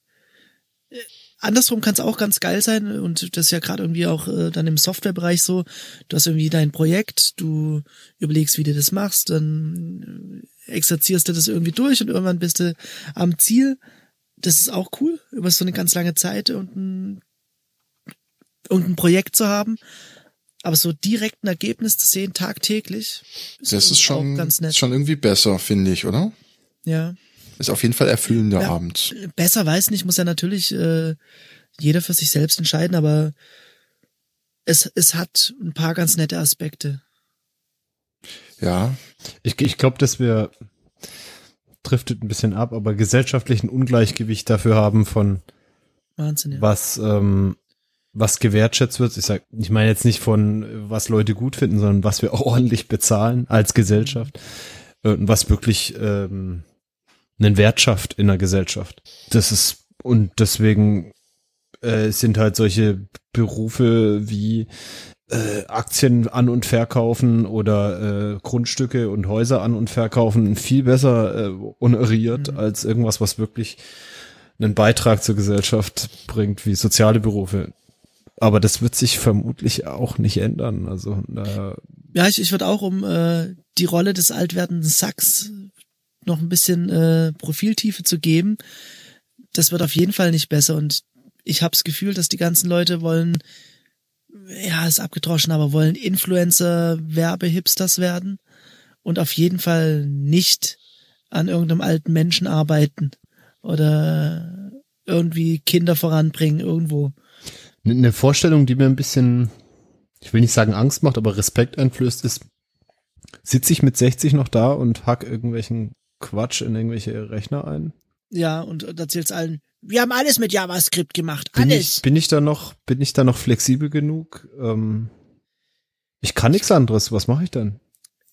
Andersrum kann es auch ganz geil sein und das ist ja gerade irgendwie auch äh, dann im Softwarebereich so. Du hast irgendwie dein Projekt, du überlegst, wie du das machst, dann äh, exerzierst du das irgendwie durch und irgendwann bist du am Ziel. Das ist auch cool, über so eine ganz lange Zeit und ein, und ein Projekt zu haben. Aber so direkt ein Ergebnis zu sehen, tagtäglich, Das ist auch schon, ganz nett. schon irgendwie besser, finde ich, oder? Ja. Ist auf jeden Fall erfüllender Ja. Abend. besser weiß nicht, muss ja natürlich äh, jeder für sich selbst entscheiden, aber es, es hat ein paar ganz nette Aspekte. Ja, Ich, ich glaube, dass wir driftet ein bisschen ab, aber gesellschaftlichen Ungleichgewicht dafür haben von Wahnsinn, ja. was ähm, was gewertschätzt wird. Ich sag, ich meine jetzt nicht von was Leute gut finden, sondern was wir auch ordentlich bezahlen als Gesellschaft äh, und was wirklich ähm, einen Wert schafft in der Gesellschaft. Das ist und deswegen äh, sind halt solche Berufe wie äh, Aktien an und verkaufen oder äh, Grundstücke und Häuser an und verkaufen viel besser äh, honoriert Mhm. als irgendwas, was wirklich einen Beitrag zur Gesellschaft bringt, wie soziale Berufe. Aber das wird sich vermutlich auch nicht ändern. Also äh, Ja, ich, ich würde auch um äh, die Rolle des altwerdenden Sachs noch ein bisschen äh, Profiltiefe zu geben. Das wird auf jeden Fall nicht besser und ich habe das Gefühl, dass die ganzen Leute wollen, ja, ist abgedroschen, aber wollen Influencer, Werbehipsters werden und auf jeden Fall nicht an irgendeinem alten Menschen arbeiten oder irgendwie Kinder voranbringen irgendwo. eine Vorstellung, die mir ein bisschen, ich will nicht sagen Angst macht, aber Respekt einflößt, ist, sitze ich mit 60 noch da und hack irgendwelchen Quatsch in irgendwelche Rechner ein? Ja, und erzählt's allen, wir haben alles mit JavaScript gemacht, Bin alles. ich, bin ich da noch, bin ich da noch flexibel genug? Ähm, ich kann nichts anderes. Was mache ich dann?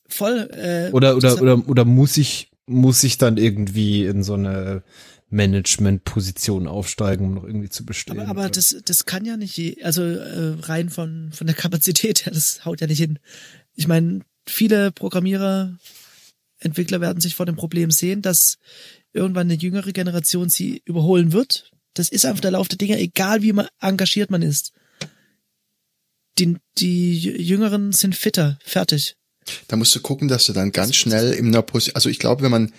Voll. Äh, Oder oder oder oder muss ich muss ich dann irgendwie in so eine Management-Position aufsteigen, um noch irgendwie zu bestehen? Aber, aber das, das kann ja nicht, je, also äh, rein von, von der Kapazität her, das haut ja nicht hin. Ich meine, viele Programmierer, Entwickler werden sich vor dem Problem sehen, dass irgendwann eine jüngere Generation sie überholen wird. Das ist einfach der Lauf der Dinge, egal wie engagiert man ist. Die, die Jüngeren sind fitter, fertig. da musst du gucken, dass du dann ganz schnell in einer Position, also ich glaube, wenn man,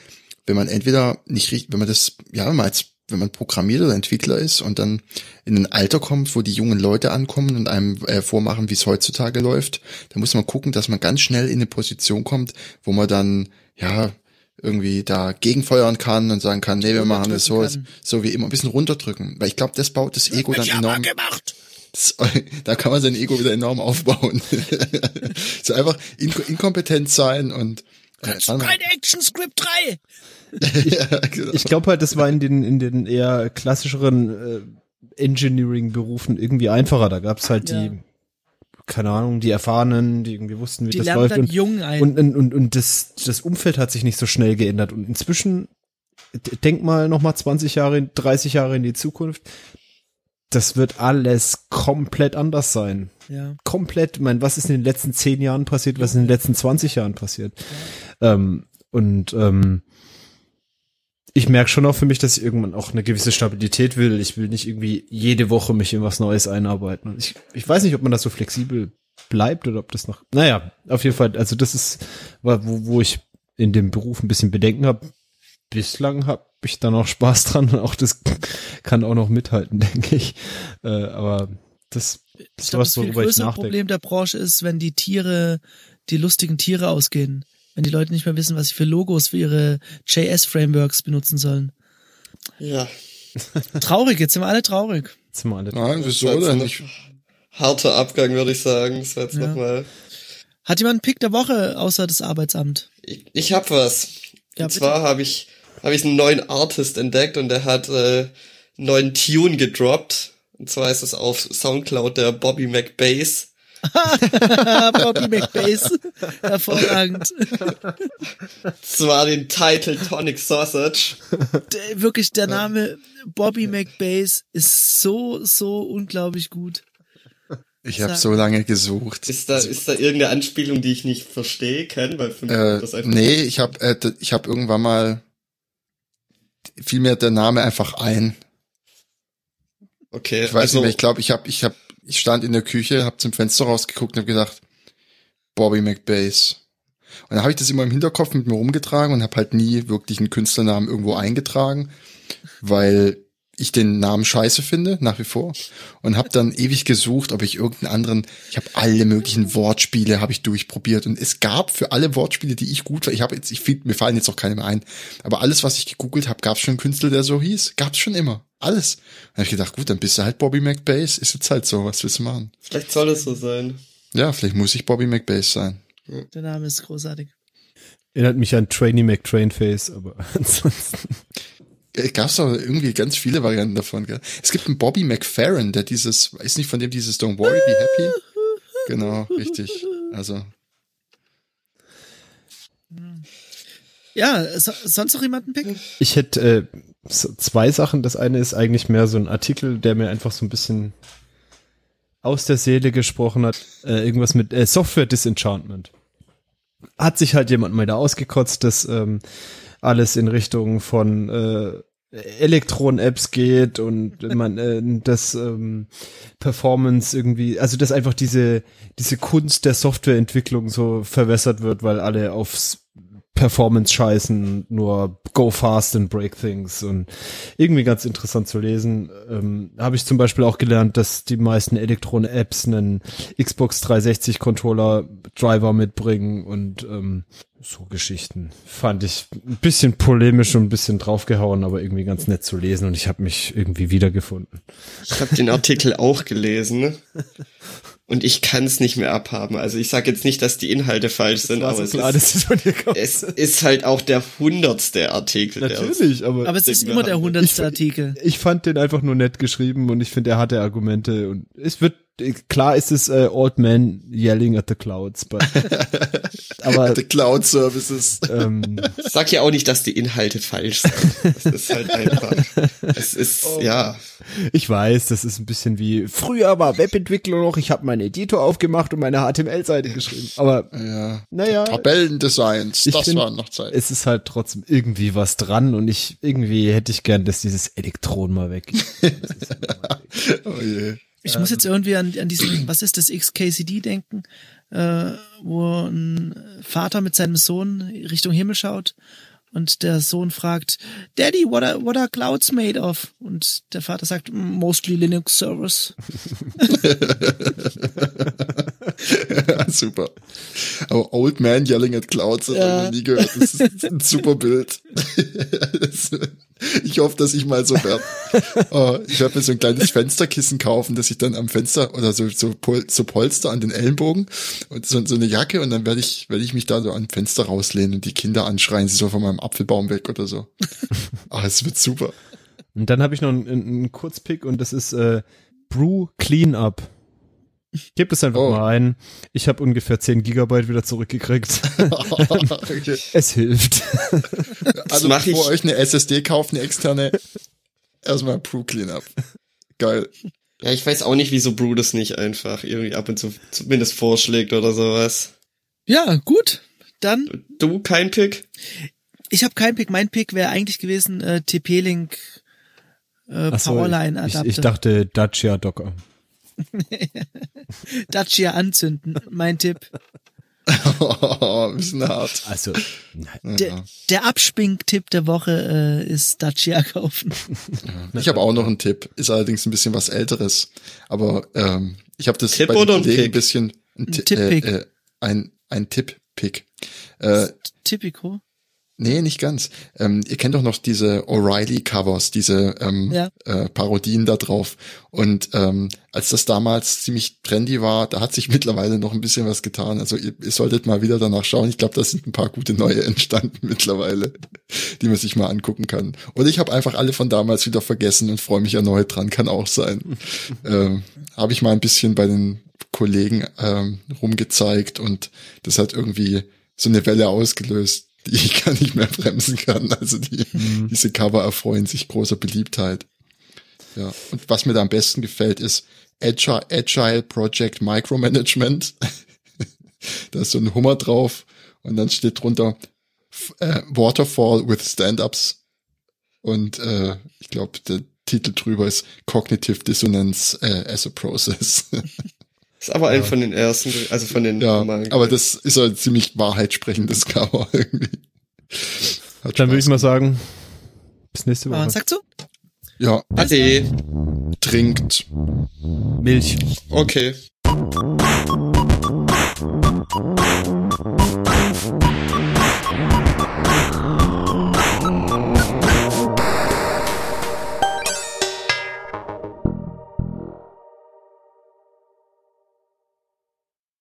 wenn man entweder nicht richtig, wenn man das, ja, wenn man als, wenn man Programmierer oder Entwickler ist und dann in ein Alter kommt, wo die jungen Leute ankommen und einem äh, vormachen, wie es heutzutage läuft, dann muss man gucken, dass man ganz schnell in eine Position kommt, wo man dann, ja, irgendwie da gegenfeuern kann und sagen kann, nee, wir machen das so, kann. so wie immer, ein bisschen runterdrücken. Weil ich glaube, das baut das Ego dann enorm. gemacht. Das, da kann man sein Ego wieder enorm aufbauen. so einfach in, inkompetent sein und äh, Kein ActionScript 3. ja, genau. ich glaube halt, das war in den in den eher klassischeren äh, Engineering-Berufen irgendwie einfacher. Da gab's halt Ja. die, keine Ahnung, die Erfahrenen, die irgendwie wussten, wie Die das läuft. Und, jung ein. und, und, und, und das, das Umfeld hat sich nicht so schnell geändert. Und inzwischen, denk mal noch mal 20 Jahre, 30 Jahre in die Zukunft. Das wird alles komplett anders sein. ja. Komplett, ich meine, was ist in den letzten 10 Jahren passiert, was ist in den letzten 20 Jahren passiert? Ähm, und ähm, ich merke schon auch für mich, dass ich irgendwann auch eine gewisse Stabilität will. Ich will nicht irgendwie jede Woche mich in was Neues einarbeiten. Ich, ich weiß nicht, ob man da so flexibel bleibt oder ob das noch. Naja, auf jeden Fall, also das ist, wo, wo ich in dem Beruf ein bisschen Bedenken habe. Bislang habe ich da noch Spaß dran und auch das kann auch noch mithalten, denke ich. Äh, aber das ist was, das worüber ich nachdenke. Problem der Branche ist, wenn die Tiere, die lustigen Tiere ausgehen. Wenn die Leute nicht mehr wissen, was sie für Logos für ihre JS-Frameworks benutzen sollen. Ja. Traurig, jetzt sind wir alle traurig. Jetzt sind wir alle Nein, Das wieso denn? Ich, Harter Abgang, würde ich sagen. Das war jetzt Ja. nochmal. Hat jemand einen Pick der Woche außer das Arbeitsamt? Ich, ich hab was. Ja, und bitte. zwar habe ich, habe ich einen neuen Artist entdeckt und der hat äh, einen neuen Tune gedroppt. Und zwar ist es auf Soundcloud der Bobby McBass. Bobby McBass. Hervorragend. Zwar den Title Tonic Sausage. Der, wirklich, der Name Bobby McBass ist so, so unglaublich gut. ich habe so lange gesucht. Ist da, ist da irgendeine Anspielung, die ich nicht verstehe kann? Weil für mich Äh, das einfach nee, ich habe äh, ich habe irgendwann mal fiel mir der Name einfach ein. Okay, Ich weiß also, nicht mehr, ich glaube, ich hab, ich hab, ich stand in der Küche, hab zum Fenster rausgeguckt und hab gedacht, Bobby McBass. Und dann habe ich das immer im Hinterkopf mit mir rumgetragen und habe halt nie wirklich einen Künstlernamen irgendwo eingetragen, weil ich den Namen scheiße finde, nach wie vor. Und habe dann ewig gesucht, ob ich irgendeinen anderen, ich habe alle möglichen Wortspiele, habe ich durchprobiert. Und es gab für alle Wortspiele, die ich gut war, ich habe jetzt, ich find, mir fallen jetzt auch keine mehr ein, aber alles, was ich gegoogelt habe, gab es schon einen Künstler, der so hieß. Gab's schon immer. Alles. Dann habe ich gedacht, gut, dann bist du halt Bobby McBass, ist jetzt halt so, was willst du machen? vielleicht soll es so sein. Ja, vielleicht muss ich Bobby McBass sein. Der Name ist großartig. Erinnert mich an Trainee McTrainface, aber ansonsten. Äh, Gab's doch irgendwie ganz viele Varianten davon, gell? Es gibt einen Bobby McFerrin, der dieses, ist nicht von dem dieses Don't Worry, Be Happy? Genau, richtig. Also, Ja, so, sonst noch jemanden picken? Ich hätte äh, zwei Sachen. Das eine ist eigentlich mehr so ein Artikel, der mir einfach so ein bisschen aus der Seele gesprochen hat. Äh, irgendwas mit äh, Software Disenchantment. Hat sich halt jemand mal da ausgekotzt, dass ähm, alles in Richtung von äh, Elektron-Apps geht und man äh, das ähm, Performance irgendwie, also dass einfach diese diese Kunst der Softwareentwicklung so verwässert wird, weil alle aufs Performance scheißen, nur go fast and break things und irgendwie ganz interessant zu lesen. Ähm, Habe ich zum Beispiel auch gelernt, dass die meisten Elektron-Apps einen Xbox 360 Controller Driver mitbringen und ähm, so Geschichten fand ich ein bisschen polemisch und ein bisschen draufgehauen, aber irgendwie ganz nett zu lesen und ich habe mich irgendwie wiedergefunden. Ich habe den Artikel auch gelesen und ich kann es nicht mehr abhaben. Also ich sage jetzt nicht, dass die Inhalte falsch sind, War aber so es, klar, ist, es ist halt auch der hundertste Artikel. Natürlich, aber, Aber es ist immer der hundertste Artikel. ich fand den einfach nur nett geschrieben und ich finde, er hatte Argumente und es wird klar ist es äh, Old Man yelling at the clouds, but, aber the Cloud Services. ähm, sag ja auch nicht, dass die Inhalte falsch sind. Es ist halt einfach. Es ist, ja. ich weiß, das ist ein bisschen wie früher war Webentwicklung noch, ich habe meinen Editor aufgemacht und meine HTML-Seite geschrieben, aber Ja. naja, Tabellendesigns, Ich das find- waren noch Zeit. es ist halt trotzdem irgendwie was dran und ich irgendwie hätte ich gern, dass dieses Elektron mal weg. ist. Oh je. Ich muss jetzt irgendwie an, an diesen, was ist das, XKCD denken, äh, wo ein Vater mit seinem Sohn Richtung Himmel schaut und der Sohn fragt, Daddy, what are, what are clouds made of? Und der Vater sagt, "Mm, mostly Linux servers. super. Aber Old Man Yelling at Clouds hat Ja. nie gehört. Das ist ein super Bild. Das- ich hoffe, dass ich mal so werde. Oh, ich werde mir so ein kleines Fensterkissen kaufen, dass ich dann am Fenster oder so, so, Pol so Polster an den Ellenbogen und so, so eine Jacke und dann werde ich, werde ich mich da so an Fenster rauslehnen und die Kinder anschreien, sie so von meinem Apfelbaum weg oder so. Ah, es wird super. Und dann habe ich noch einen, einen Kurzpick und das ist äh, Brew Cleanup. Gebt es einfach Oh. mal ein. Ich habe ungefähr 10 Gigabyte wieder zurückgekriegt. okay. es hilft. Also mach bevor ich- euch eine SSD kauft, eine externe, erstmal Brew Cleanup. Geil. Ja, ich weiß auch nicht, wieso Brew das nicht einfach irgendwie ab und zu zumindest vorschlägt oder sowas. Ja, gut. Dann, Du, kein Pick? ich habe keinen Pick. Mein Pick wäre eigentlich gewesen äh, TP-Link äh, Ach so, Powerline ich, Adapter. ich dachte Dacia Docker. Dacia anzünden. Mein Tipp. Oh, bisschen hart. Also, nein. Der, der Abspink-Tipp der Woche äh, ist Dacia kaufen. Ich habe auch noch einen Tipp, ist allerdings ein bisschen was älteres, aber ähm, ich habe das Tipp bei den oder ein Kollegen ein Pick? bisschen ein, Ein Ti- Tipp-Pick. Äh, äh, ein ein Tipp-Pick. Äh, Typico. Nee, nicht ganz. Ähm, ihr kennt doch noch diese O'Reilly-Covers, diese ähm, Ja. äh, Parodien da drauf. Und ähm, als das damals ziemlich trendy war, da hat sich mittlerweile noch ein bisschen was getan. Also ihr, ihr solltet mal wieder danach schauen. Ich glaube, da sind ein paar gute neue entstanden mittlerweile, die man sich mal angucken kann. Oder ich habe einfach alle von damals wieder vergessen und freue mich erneut dran. Kann auch sein. ähm, habe ich mal ein bisschen bei den Kollegen ähm, rumgezeigt und das hat irgendwie so eine Welle ausgelöst, die ich gar nicht mehr bremsen kann. Also die, diese Cover erfreuen sich großer Beliebtheit. Ja. Und was mir da am besten gefällt, ist Agile, Agile Project Micromanagement. da ist so ein Hummer drauf und dann steht drunter äh, Waterfall with Stand-ups. Und äh, ich glaube, der, Titel drüber ist Cognitive Dissonance äh, as a Process. Ist aber ein von den ersten, also von den ja. Aber das ist ein ziemlich wahrheitssprechendes Cover irgendwie. Hat Dann würde ich mal sagen, bis nächste Woche. Und sagst du? Ja. Ade. Trinkt. Milch. Okay.